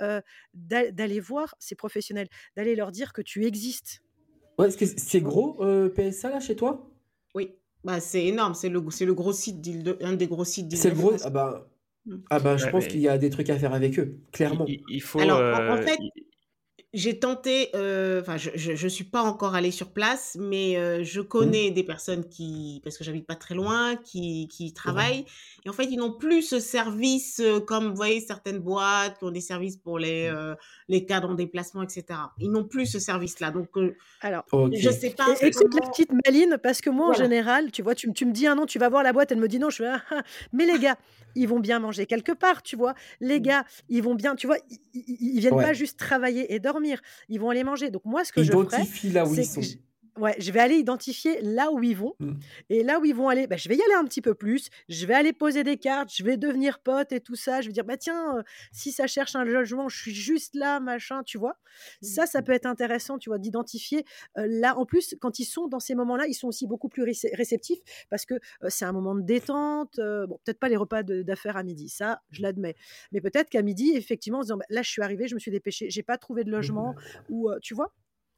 d'aller voir ces professionnels d'aller leur dire que tu existes Ouais, est-ce que c'est gros euh, PSA là chez toi? Oui, bah, c'est énorme. C'est le, c'est le gros site d'île un des gros sites C'est le gros. Ah bah. Ah bah je pense qu'il y a des trucs à faire avec eux, clairement. Il, faut. Alors, en, euh, fait, j'ai tenté, euh, enfin, je, je, suis pas encore allée sur place, mais euh, je mmh. connais des personnes qui, parce que j'habite pas très loin, qui, qui travaillent. Et en fait, ils n'ont plus ce service euh, comme, vous voyez, certaines boîtes qui ont des services pour les, mmh. les cadres en déplacement, etc. Ils n'ont plus ce service-là. Donc, alors, je sais pas. Écoute la petite Maline, parce que moi, en général, tu vois, tu, tu, me dis un nom, tu vas voir la boîte, elle me dit non, je fais, ah, ah. mais les gars, ils vont bien manger quelque part, tu vois. Les mmh. gars, ils vont bien, tu vois, ils, ils viennent pas juste travailler et dormir, ils vont aller manger. Donc moi, ce que je ferais, là où ils sont ouais, je vais aller identifier là où ils vont. Mmh. Et là où ils vont aller, bah, je vais y aller un petit peu plus. Je vais aller poser des cartes, je vais devenir pote et tout ça. Je vais dire, bah tiens, si ça cherche un logement, je suis juste là, machin, tu vois? Ça, ça mmh. peut être intéressant, tu vois, d'identifier. là, en plus, quand ils sont dans ces moments-là, ils sont aussi beaucoup plus réceptifs parce que c'est un moment de détente. bon, peut-être pas les repas d'affaires à midi, ça, je l'admets. Mais peut-être qu'à midi, effectivement, en se disant, bah, là, je suis arrivé, je me suis dépêché, j'ai pas trouvé de mmh. logement, ou tu vois?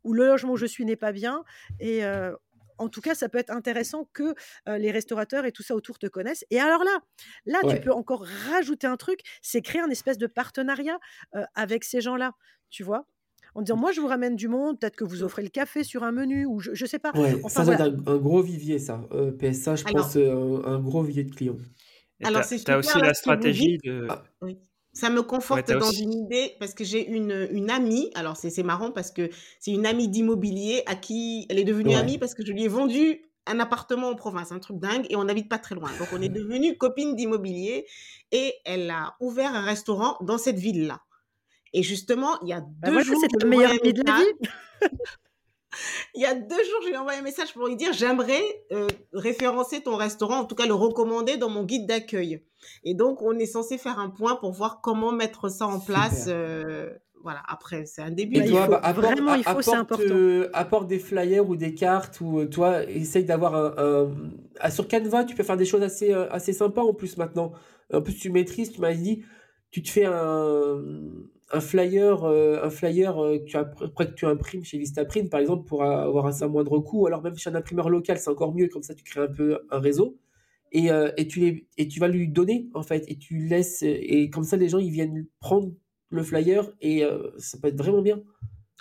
Où le logement où je suis n'est pas bien. Et en tout cas, ça peut être intéressant que les restaurateurs et tout ça autour te connaissent. Et alors là, là, tu peux encore rajouter un truc, c'est créer un espèce de partenariat avec ces gens-là, tu vois? En disant moi je vous ramène du monde, peut-être que vous offrez le café sur un menu ou je, ne sais pas. ça doit être un, gros vivier ça. PSA, je pense un, gros vivier de clients. Alors c'est as aussi la stratégie de. Ah. Ça me conforte dans une idée parce que j'ai une, une amie. Alors, c'est marrant parce que c'est une amie d'immobilier à qui elle est devenue amie parce que je lui ai vendu un appartement en province, un truc dingue, et on n'habite pas très loin. Donc, on est devenue copine d'immobilier et elle a ouvert un restaurant dans cette ville-là. Et justement, il y a bah deux jours. C'est la meilleure amie de la vie. Il y a deux jours, je lui ai envoyé un message pour lui dire j'aimerais euh, référencer ton restaurant, en tout cas le recommander dans mon guide d'accueil. Et donc, on est censé faire un point pour voir comment mettre ça en place. Euh, voilà, après, c'est un début. Et toi, bah, vraiment, il faut, c'est important. Euh, apporte des flyers ou des cartes, ou toi, essaye d'avoir un, ah, sur Canva, tu peux faire des choses assez, assez sympas en plus maintenant. En plus, tu maîtrises, tu m'as dit, tu te fais un un flyer, euh, un flyer euh, que, tu après, que tu imprimes chez Vistaprint, par exemple, pour avoir un, moindre coût, alors même chez un imprimeur local, c'est encore mieux, comme ça tu crées un peu un réseau. Et, euh, et tu vas lui donner, en fait, et tu laisses, et comme ça les gens, ils viennent prendre le flyer, et ça peut être vraiment bien.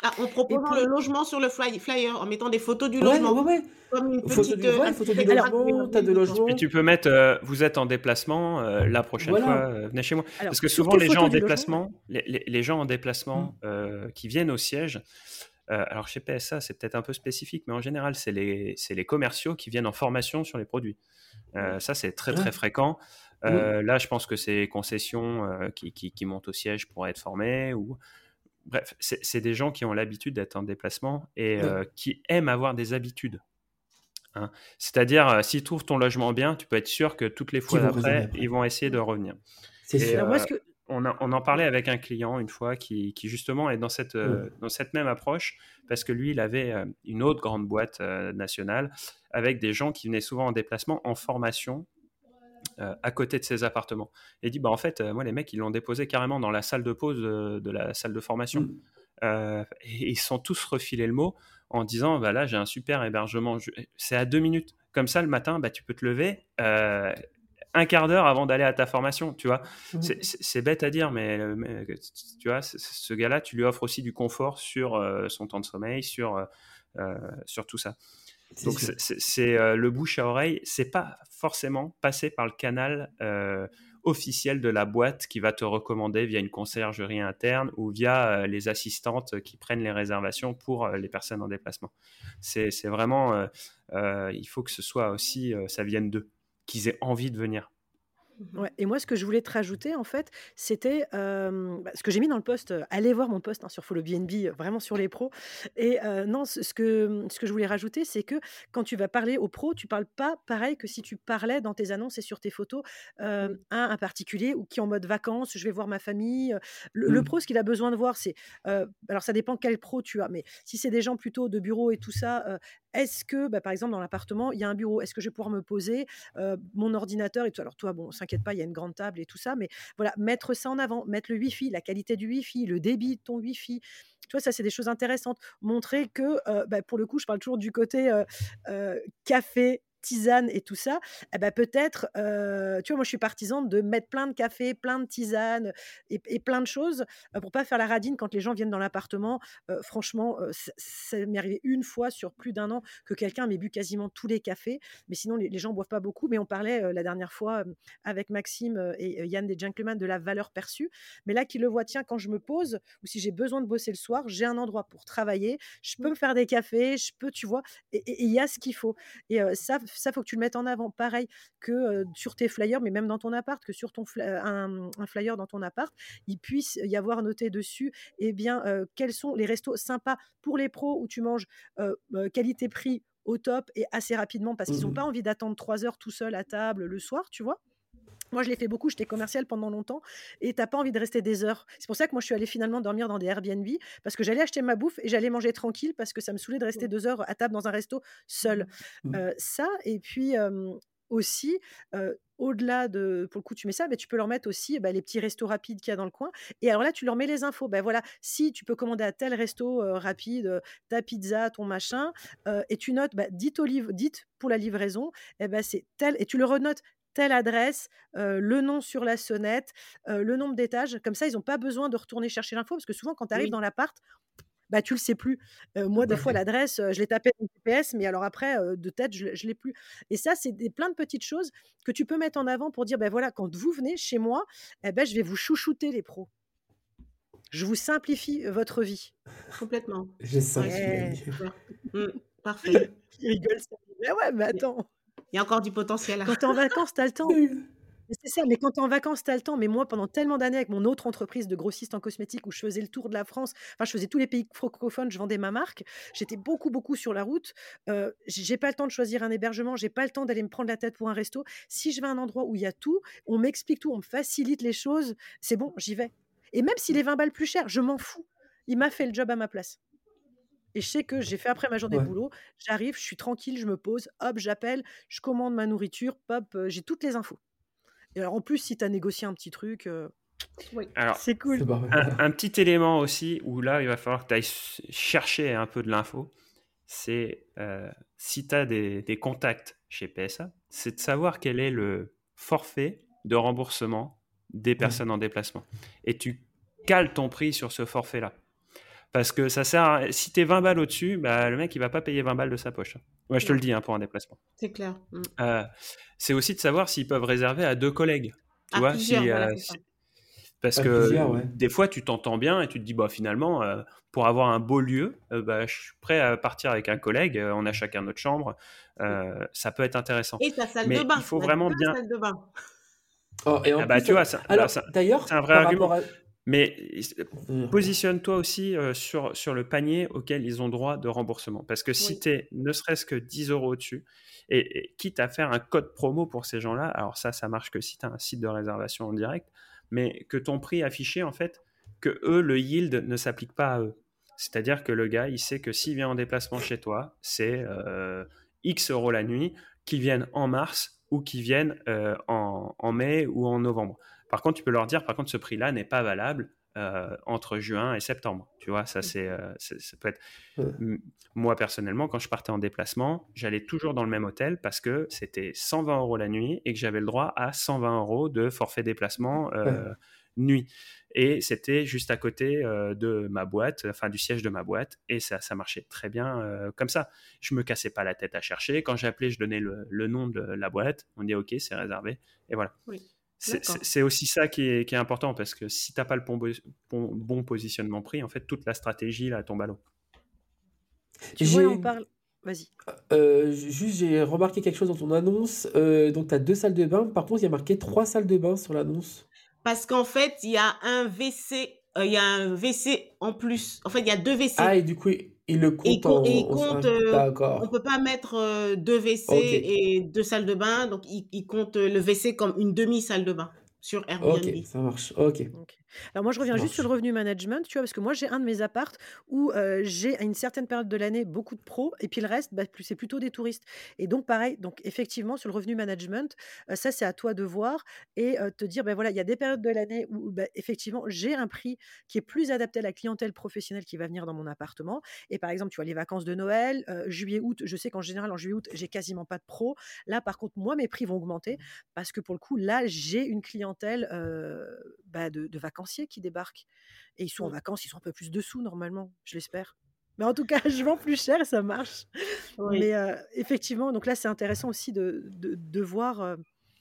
Ah, en proposant le logement sur le flyer, en mettant des photos du logement. Ouais, ouais. Comme une petite... du, ouais, photo du logement, t'as de logement. Puis tu peux mettre, euh, vous êtes en déplacement, euh, la prochaine fois, euh, venez chez moi. Parce que souvent, les gens, en déplacement, les, les, gens en déplacement qui viennent au siège, alors chez PSA, c'est peut-être un peu spécifique, mais en général, c'est les, les commerciaux qui viennent en formation sur les produits. ça, c'est très très fréquent. Là, je pense que c'est concessions qui, qui, montent au siège pour être formés. Ou... Bref, c'est des gens qui ont l'habitude d'être en déplacement et qui aiment avoir des habitudes. Hein. C'est-à-dire, s'ils trouvent ton logement bien, tu peux être sûr que toutes les fois d'après, ils vont essayer de revenir. C'est sûr. Moi, que on, en parlait avec un client une fois qui, justement est dans cette, euh, dans cette même approche parce que lui, il avait euh, une autre grande boîte euh, nationale avec des gens qui venaient souvent en déplacement, en formation à côté de ses appartements. Et il dit, bah, en fait, moi, les mecs, ils l'ont déposé carrément dans la salle de pause de, la salle de formation. Mm. et ils sont tous refilés le mot en disant, bah, là, j'ai un super hébergement. C'est à deux minutes. Comme ça, le matin, bah, tu peux te lever un quart d'heure avant d'aller à ta formation, tu vois. Mmh. C'est bête à dire, mais, tu vois, ce gars-là, tu lui offres aussi du confort sur euh, son temps de sommeil, sur, euh, euh, sur tout ça. Donc c'est le bouche à oreille, c'est pas forcément passer par le canal officiel de la boîte qui va te recommander via une conciergerie interne ou via les assistantes qui prennent les réservations pour les personnes en déplacement. C'est vraiment, il faut que ce soit aussi, ça vienne d'eux qu'ils aient envie de venir. Mmh ouais, et moi, ce que je voulais te rajouter, en fait, c'était bah, ce que j'ai mis dans le post. allez voir mon post hein, sur Follow BNB, vraiment sur les pros. Et non, ce, que, ce que je voulais rajouter, c'est que quand tu vas parler aux pros, tu parles pas pareil que si tu parlais dans tes annonces et sur tes photos à un particulier ou qui est en mode vacances, je vais voir ma famille. Le, mmh. pro, ce qu'il a besoin de voir, c'est. alors, ça dépend quel pro tu as, mais si c'est des gens plutôt de bureau et tout ça, est-ce que, bah, par exemple, dans l'appartement, il y a un bureau Est-ce que je vais pouvoir me poser mon ordinateur et tout? Alors, toi, bon, s'inquiète pas, il y a une grande table et tout ça, mais voilà, mettre ça en avant, mettre le Wi-Fi, la qualité du Wi-Fi, le débit de ton Wi-Fi. Tu vois, ça, c'est des choses intéressantes. Montrer que, bah, pour le coup, je parle toujours du côté café, tisane et tout ça, eh ben peut-être, tu vois, moi je suis partisane de mettre plein de café, plein de tisanes et, plein de choses pour pas faire la radine quand les gens viennent dans l'appartement. franchement, ça, m'est arrivé une fois sur plus d'un an que quelqu'un m'ait bu quasiment tous les cafés, mais sinon les, gens boivent pas beaucoup. Mais on parlait la dernière fois avec Maxime et Yann des Gentlemen de la valeur perçue, mais là qui le voit, tiens, quand je me pose ou si j'ai besoin de bosser le soir, j'ai un endroit pour travailler, je peux mmh. me faire des cafés, je peux, tu vois, et il y a ce qu'il faut. Et ça, ça, faut que tu le mettes en avant. Pareil que sur tes flyers, mais même dans ton appart, que sur ton un, flyer dans ton appart, il puisse y avoir noté dessus, eh bien, quels sont les restos sympas pour les pros où tu manges qualité-prix au top et assez rapidement parce qu'ils n'ont mmh pas envie d'attendre trois heures tout seul à table le soir, tu vois? Moi, je l'ai fait beaucoup, j'étais commercial pendant longtemps et t'as pas envie de rester des heures. C'est pour ça que moi, je suis allée finalement dormir dans des Airbnb parce que j'allais acheter ma bouffe et j'allais manger tranquille parce que ça me saoulait de rester deux heures à table dans un resto seul. Mmh. Euh, ça, et puis aussi, au-delà de, pour le coup, tu mets ça, mais tu peux leur mettre aussi bah, les petits restos rapides qu'il y a dans le coin. Et alors là, tu leur mets les infos. Ben voilà, si tu peux commander à tel resto rapide ta pizza, ton machin, et tu notes, bah, dites, au dites pour la livraison, et eh ben c'est tel, et tu le renotes telle adresse, le nom sur la sonnette, le nombre d'étages. Comme ça, ils n'ont pas besoin de retourner chercher l'info parce que souvent, quand tu arrives dans l'appart, bah, tu le sais plus. moi, des fois, l'adresse, je l'ai tapée dans le GPS, mais alors après, de tête, je ne l'ai plus. Et ça, c'est des, plein de petites choses que tu peux mettre en avant pour dire, ben voilà, quand vous venez chez moi, eh ben, je vais vous chouchouter les pros. Je vous simplifie votre vie. Complètement. J'ai ça. Mmh, parfait. Il rigole. Mais ouais, mais attends. Il y a encore du potentiel. Quand tu es en vacances, tu as le temps. C'est ça, mais quand tu es en vacances, tu as le temps. Mais moi, pendant tellement d'années avec mon autre entreprise de grossiste en cosmétique où je faisais le tour de la France, enfin, je faisais tous les pays francophones, je vendais ma marque. J'étais beaucoup, beaucoup sur la route. Euh, j'ai pas le temps de choisir un hébergement, j'ai pas le temps d'aller me prendre la tête pour un resto. Si je vais à un endroit où il y a tout, on m'explique tout, on me facilite les choses, c'est bon, j'y vais. Et même s'il est 20 balles plus cher, je m'en fous. Il m'a fait le job à ma place. Et je sais que j'ai fait après ma journée de boulot, j'arrive, je suis tranquille, je me pose, hop, j'appelle, je commande ma nourriture, hop, j'ai toutes les infos. Et alors en plus, si tu as négocié un petit truc, c'est cool. Un, petit élément aussi où là, il va falloir que tu ailles chercher un peu de l'info, c'est si tu as des, des, contacts chez PSA, c'est de savoir quel est le forfait de remboursement des mmh. personnes en déplacement. Et tu cales ton prix sur ce forfait-là. Parce que ça sert à... Si t'es 20 balles au-dessus, bah, le mec, il va pas payer 20 balles de sa poche. Moi, je te le dis hein, pour un déplacement. C'est clair. Mm. Euh, c'est aussi de savoir s'ils peuvent réserver à deux collègues. Tu vois, si, euh, Parce À que ouais. des fois, tu t'entends bien et tu te dis, bah, finalement, euh, pour avoir un beau lieu, euh, bah, je suis prêt à partir avec un collègue. euh, on a chacun notre chambre. euh, ça peut être intéressant. Et ta salle Mais de bain. il faut vraiment bien- salles de bain. Oh, et en Ah bah, plus, tu vois, ça- d'ailleurs, c'est un vrai argument. à- Mais positionne-toi aussi euh, sur, sur le panier auquel ils ont droit de remboursement. Parce que si Oui. tu es ne serait-ce que 10 euros au-dessus, et, et quitte à faire un code promo pour ces gens-là, alors ça, ça marche que si tu as un site de réservation en direct, mais que ton prix affiché, en fait, que eux, le yield ne s'applique pas à eux. C'est-à-dire que le gars, il sait que s'il vient en déplacement chez toi, c'est euh, X euros la nuit, qu'il vienne en mars ou qu'il vienne euh, en, en mai ou en novembre. Par contre, tu peux leur dire, par contre, ce prix-là n'est pas valable euh, entre juin et septembre. Tu vois, ça, c'est, euh, c'est- ça peut être. Ouais. Moi, personnellement, quand je partais en déplacement, j'allais toujours dans le même hôtel parce que c'était 120 euros la nuit et que j'avais le droit à 120 euros de forfait déplacement euh, nuit. Et c'était juste à côté euh, de ma boîte, enfin du siège de ma boîte, et ça, ça marchait très bien euh, comme ça. Je me cassais pas la tête à chercher. Quand j'appelais, je donnais le, le nom de la boîte. On dit OK, c'est réservé, et voilà. Oui. C'est aussi ça qui est, qui est important parce que si t'as pas le bon, bon, bon positionnement prix, en fait, toute la stratégie là tombe à l'eau. Tu vois, on parle. Vas-y. Euh, juste, j'ai remarqué quelque chose dans ton annonce. Euh, donc, tu as deux salles de bain. Par contre, il y a marqué trois salles de bain sur l'annonce. Parce qu'en fait, il y a un WC, euh, il y a un WC en plus. En fait, il y a deux WC. Ah, et du coup, il, le Et il compte en. compte- et il en- compte, euh, On peut pas mettre euh, deux WC et deux salles de bain, donc il, il compte euh, le WC comme une demi-salle de bain sur Airbnb. Ok, ça marche. Ok. Ok. Alors moi, je reviens juste sur le revenu management, tu vois, parce que moi, j'ai un de mes appartes où euh, j'ai à une certaine période de l'année beaucoup de pros, et puis le reste, bah, c'est plutôt des touristes. Et donc, pareil, donc effectivement, sur le revenu management, euh, ça, c'est à toi de voir et euh, te dire, ben voilà, il y a des périodes de l'année où, bah, effectivement, j'ai un prix qui est plus adapté à la clientèle professionnelle qui va venir dans mon appartement. Et par exemple, tu vois, les vacances de Noël, euh, juillet, août, je sais qu'en général, en juillet, août, j'ai quasiment pas de pros. Là, par contre, moi, mes prix vont augmenter parce que pour le coup, là, j'ai une clientèle bah, de, de vacanciers qui débarquent. Et ils sont en vacances, ils sont un peu plus dessous normalement, je l'espère. Mais en tout cas, je vends plus cher et ça marche. Oui. Mais euh, effectivement, donc là, c'est intéressant aussi de, de, de voir. euh,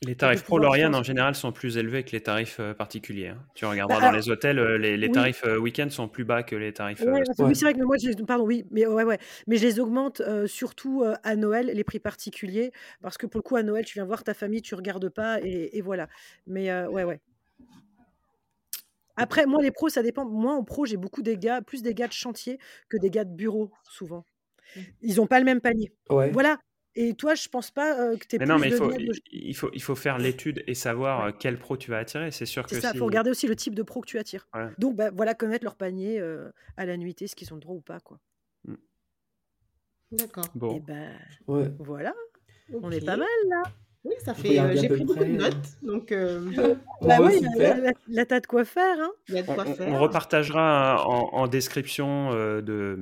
Les tarifs pro pouvoir Lauriane faire- en général sont plus élevés que les tarifs euh, particuliers. hein. Tu regarderas Bah, dans les hôtels, les, les Oui. tarifs week-end sont plus bas que les tarifs. Ouais. Oui, c'est vrai que moi, je les, pardon, oui, mais ouais, ouais, mais je les augmente euh, surtout euh, à Noël, les prix particuliers, parce que pour le coup, à Noël, tu viens voir ta famille, tu regardes pas, et, et voilà. Mais ouais, ouais. Après, moi, les pros, ça dépend. Moi, en pro, j'ai beaucoup des gars, plus des gars de chantier que des gars de bureau, souvent. Mmh. Ils n'ont pas le même panier. Ouais. Voilà. Et toi, je pense pas euh, que tu es Mais plus non, mais il faut, de- il, faut, il faut faire l'étude et savoir Ouais. euh, quel pro tu vas attirer. C'est sûr que C'est ça, il si... faut regarder aussi le type de pro que tu attires. Donc, bah, voilà, connaître leur panier euh, à la nuitée, ce qu'ils ont le droit ou pas, quoi. D'accord. Et Bon, ben, Ouais. voilà, on est pas mal là. Oui, ça fait. euh, J'ai pris beaucoup de euh, notes, donc euh, Bah oui, là, t'as de quoi faire, hein. il y a de on, quoi on- on faire. repartagera en, en description euh, de,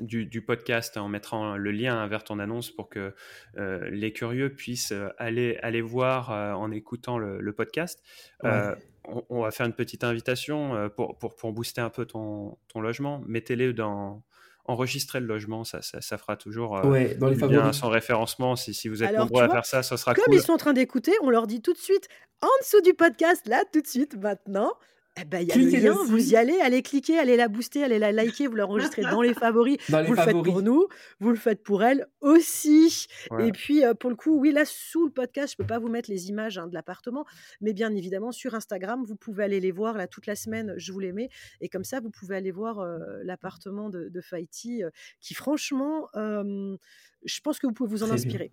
du, du podcast, on mettra le lien vers ton annonce pour que euh, les curieux puissent euh, aller, aller voir euh, en écoutant le, le podcast. Euh, Ouais. on, on va faire une petite invitation euh, pour, pour, pour booster un peu ton, ton logement. Mettez-les dans. Enregistrer le logement, ça, ça, ça fera toujours euh, Ouais, dans les du bien favoris. son référencement. Si, si vous êtes Alors, nombreux à vois, faire ça, ça sera Comme cool. ils sont en train d'écouter, on leur dit tout de suite, en dessous du podcast, là, tout de suite, maintenant, eh ben, il y a le Cliquez lien, dessus. vous y allez, allez cliquer, allez la booster, allez la liker, vous l'enregistrez dans les favoris. Dans les Vous le faites pour nous, vous le faites pour elle aussi. Ouais. Et puis, euh, pour le coup, oui, là, sous le podcast, je peux pas vous mettre les images hein, de l'appartement, mais bien évidemment, sur Instagram, vous pouvez aller les voir là toute la semaine, je vous les mets. Et comme ça, vous pouvez aller voir euh, l'appartement de, de Faïti, euh, qui franchement, euh, je pense que vous pouvez vous en Très inspirer.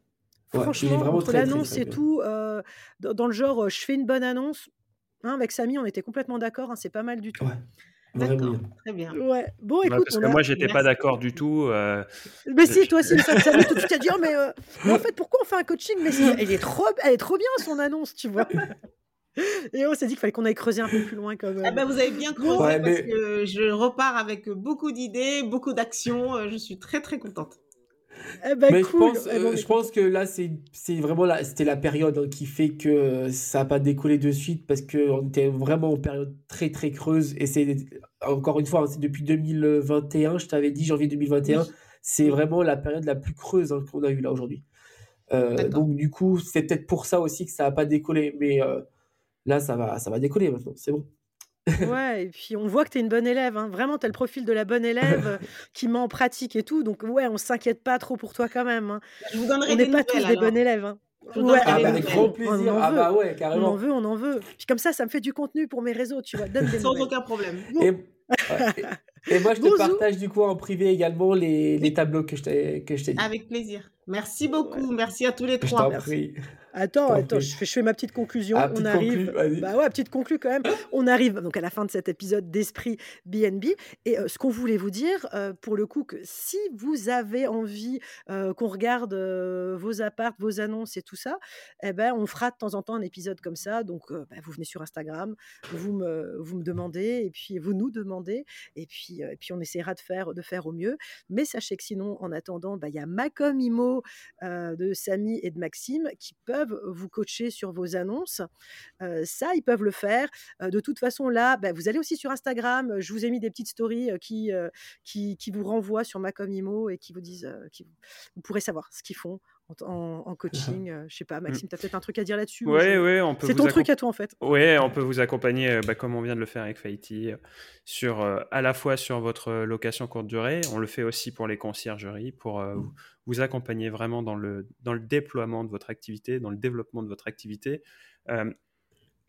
Franchement, entre l'annonce et bien. tout, euh, dans, dans le genre, euh, je fais une bonne annonce. Hein, avec Samy, on était complètement d'accord, hein, c'est pas mal du tout. Ouais. D'accord, bien. très bien. Ouais. Bon, Ouais, écoute, parce on que a- moi, j'étais pas d'accord du tout. euh, Mais si, toi aussi, ça, Samy, tout de suite à dire, mais, euh, mais en fait, pourquoi on fait un coaching? Mais si, elle est trop, elle est trop bien son annonce, tu vois. Et on s'est dit qu'il fallait qu'on aille creuser un peu plus loin quand même. Ah ben, vous avez bien creusé Ouais, parce mais- que je repars avec beaucoup d'idées, beaucoup d'actions. euh, Je suis très très contente. Eh ben, Mais je pense, Eh ben, euh, je pense que là, c'est vraiment la, c'était la période hein, qui fait que euh, ça n'a pas décollé de suite parce qu'on était vraiment en période très très creuse. Et c'est encore une fois, hein, c'est depuis 2021, je t'avais dit janvier 2021, Oui. c'est vraiment la période la plus creuse hein, qu'on a eue là aujourd'hui. Euh, donc du coup, c'est peut-être pour ça aussi que ça n'a pas décollé. Mais euh, là, ça va, ça va décoller maintenant, c'est bon. Ouais, et puis on voit que tu es une bonne élève. Hein. Vraiment, tu as le profil de la bonne élève qui met en pratique et tout. Donc, ouais, on s'inquiète pas trop pour toi quand même. Hein. Je vous donnerai on des n'est pas tous des bonnes élèves. Hein. Ouais, ah, bah, avec grand plaisir. Ah, bah ouais, carrément. On en veut, on en veut. Puis comme ça, ça me fait du contenu pour mes réseaux, tu vois. Donne des Sans aucun problème. Et, et, moi, je te partage du coup en privé également les, les tableaux que je t'ai dit. Avec plaisir. Merci beaucoup. Merci à tous les trois. Je t'en prie. Attends, attends, je fais, je fais, ma petite conclusion. Ah, on petite arrive. Bah ouais, petite conclue quand même. On arrive donc à la fin de cet épisode d'Esprit BNB. Et euh, ce qu'on voulait vous dire, euh, pour le coup, que si vous avez envie euh, qu'on regarde vos apparts, vos annonces et tout ça, eh ben, on fera de temps en temps un épisode comme ça. Donc, bah, vous venez sur Instagram, vous me, vous me demandez, et puis vous nous demandez, et puis, et puis on essaiera de faire, de faire au mieux. Mais sachez que sinon, en attendant, bah, il y a Macom Imo de Samy et de Maxime qui peuvent vous coacher sur vos annonces. ça, ils peuvent le faire. de toute façon, là, bah, vous allez aussi sur Instagram. Je vous ai mis des petites stories qui, qui, qui, vous renvoient sur Macom Imo et qui vous disent, qui, vous pourrez savoir ce qu'ils font en, coaching. Je je sais pas, mmh. Maxime, tu as peut-être un truc à dire là-dessus Oui, oui, on peut. C'est ton truc à toi en fait. Oui, on peut vous accompagner, bah, comme on vient de le faire avec Faïti, sur à la fois sur votre location courte durée. On le fait aussi pour les conciergeries, pour mmh. vous accompagner vraiment dans le dans le déploiement de votre activité, dans le développement de votre activité.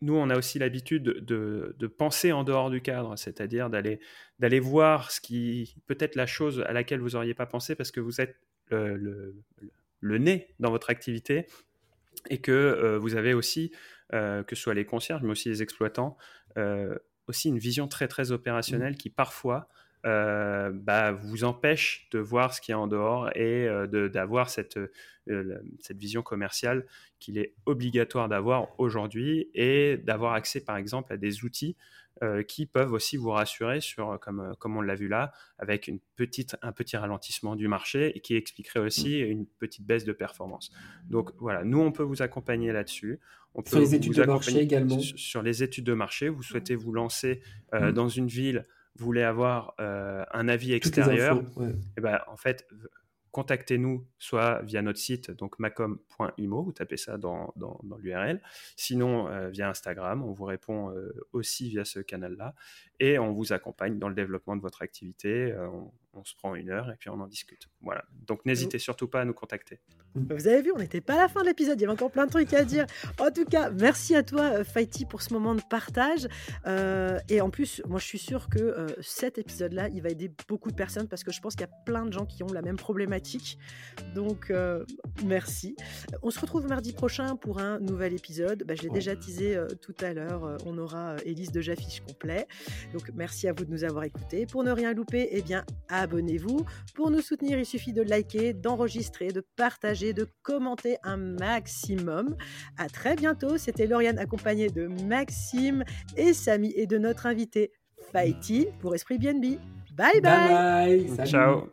nous, on a aussi l'habitude de, de, penser en dehors du cadre, c'est-à-dire d'aller d'aller voir ce qui peut-être la chose à laquelle vous n'auriez pas pensé parce que vous êtes le le nez dans votre activité et que euh, vous avez aussi, euh, que ce soit les concierges, mais aussi les exploitants, euh, aussi une vision très très opérationnelle mmh. qui parfois bah, vous empêche de voir ce qui est en dehors et d'avoir cette, cette vision commerciale qu'il est obligatoire d'avoir aujourd'hui et d'avoir accès par exemple à des outils euh, qui peuvent aussi vous rassurer sur, euh, comme, euh, comme on l'a vu là, avec une petite, un petit ralentissement du marché et qui expliquerait aussi une petite baisse de performance. Donc voilà, nous, on peut vous accompagner là-dessus. On peut sur les études de marché également. Sur les études de marché, vous souhaitez vous lancer mmh. dans une ville, vous voulez avoir un avis extérieur, et eh ben, en fait, contactez-nous soit via notre site, donc macom.imo, vous tapez ça dans, l'URL, sinon euh, via Instagram, on vous répond euh, aussi via ce canal-là, et on vous accompagne dans le développement de votre activité. Euh, se prend une heure et puis on en discute. Voilà. Donc n'hésitez surtout pas à nous contacter. Vous avez vu, on n'était pas à la fin de l'épisode, il y avait encore plein de trucs à dire. En tout cas, merci à toi, euh, Fighty, pour ce moment de partage. Euh, et en plus, moi, je suis sûre que euh, cet épisode-là, il va aider beaucoup de personnes parce que je pense qu'il y a plein de gens qui ont la même problématique. Donc, merci. On se retrouve mardi prochain pour un nouvel épisode. Bah, je l'ai déjà teasé tout à l'heure. on aura Élise de Jaffiche complet. Donc, merci à vous de nous avoir écoutés. Pour ne rien louper, eh bien, à abonnez-vous. Pour nous soutenir, il suffit de liker, d'enregistrer, de partager, de commenter un maximum. À très bientôt. C'était Lauriane accompagnée de Maxime et Samy et de notre invité Fighty pour Esprit BNB. Bye bye. Bye bye. Ciao.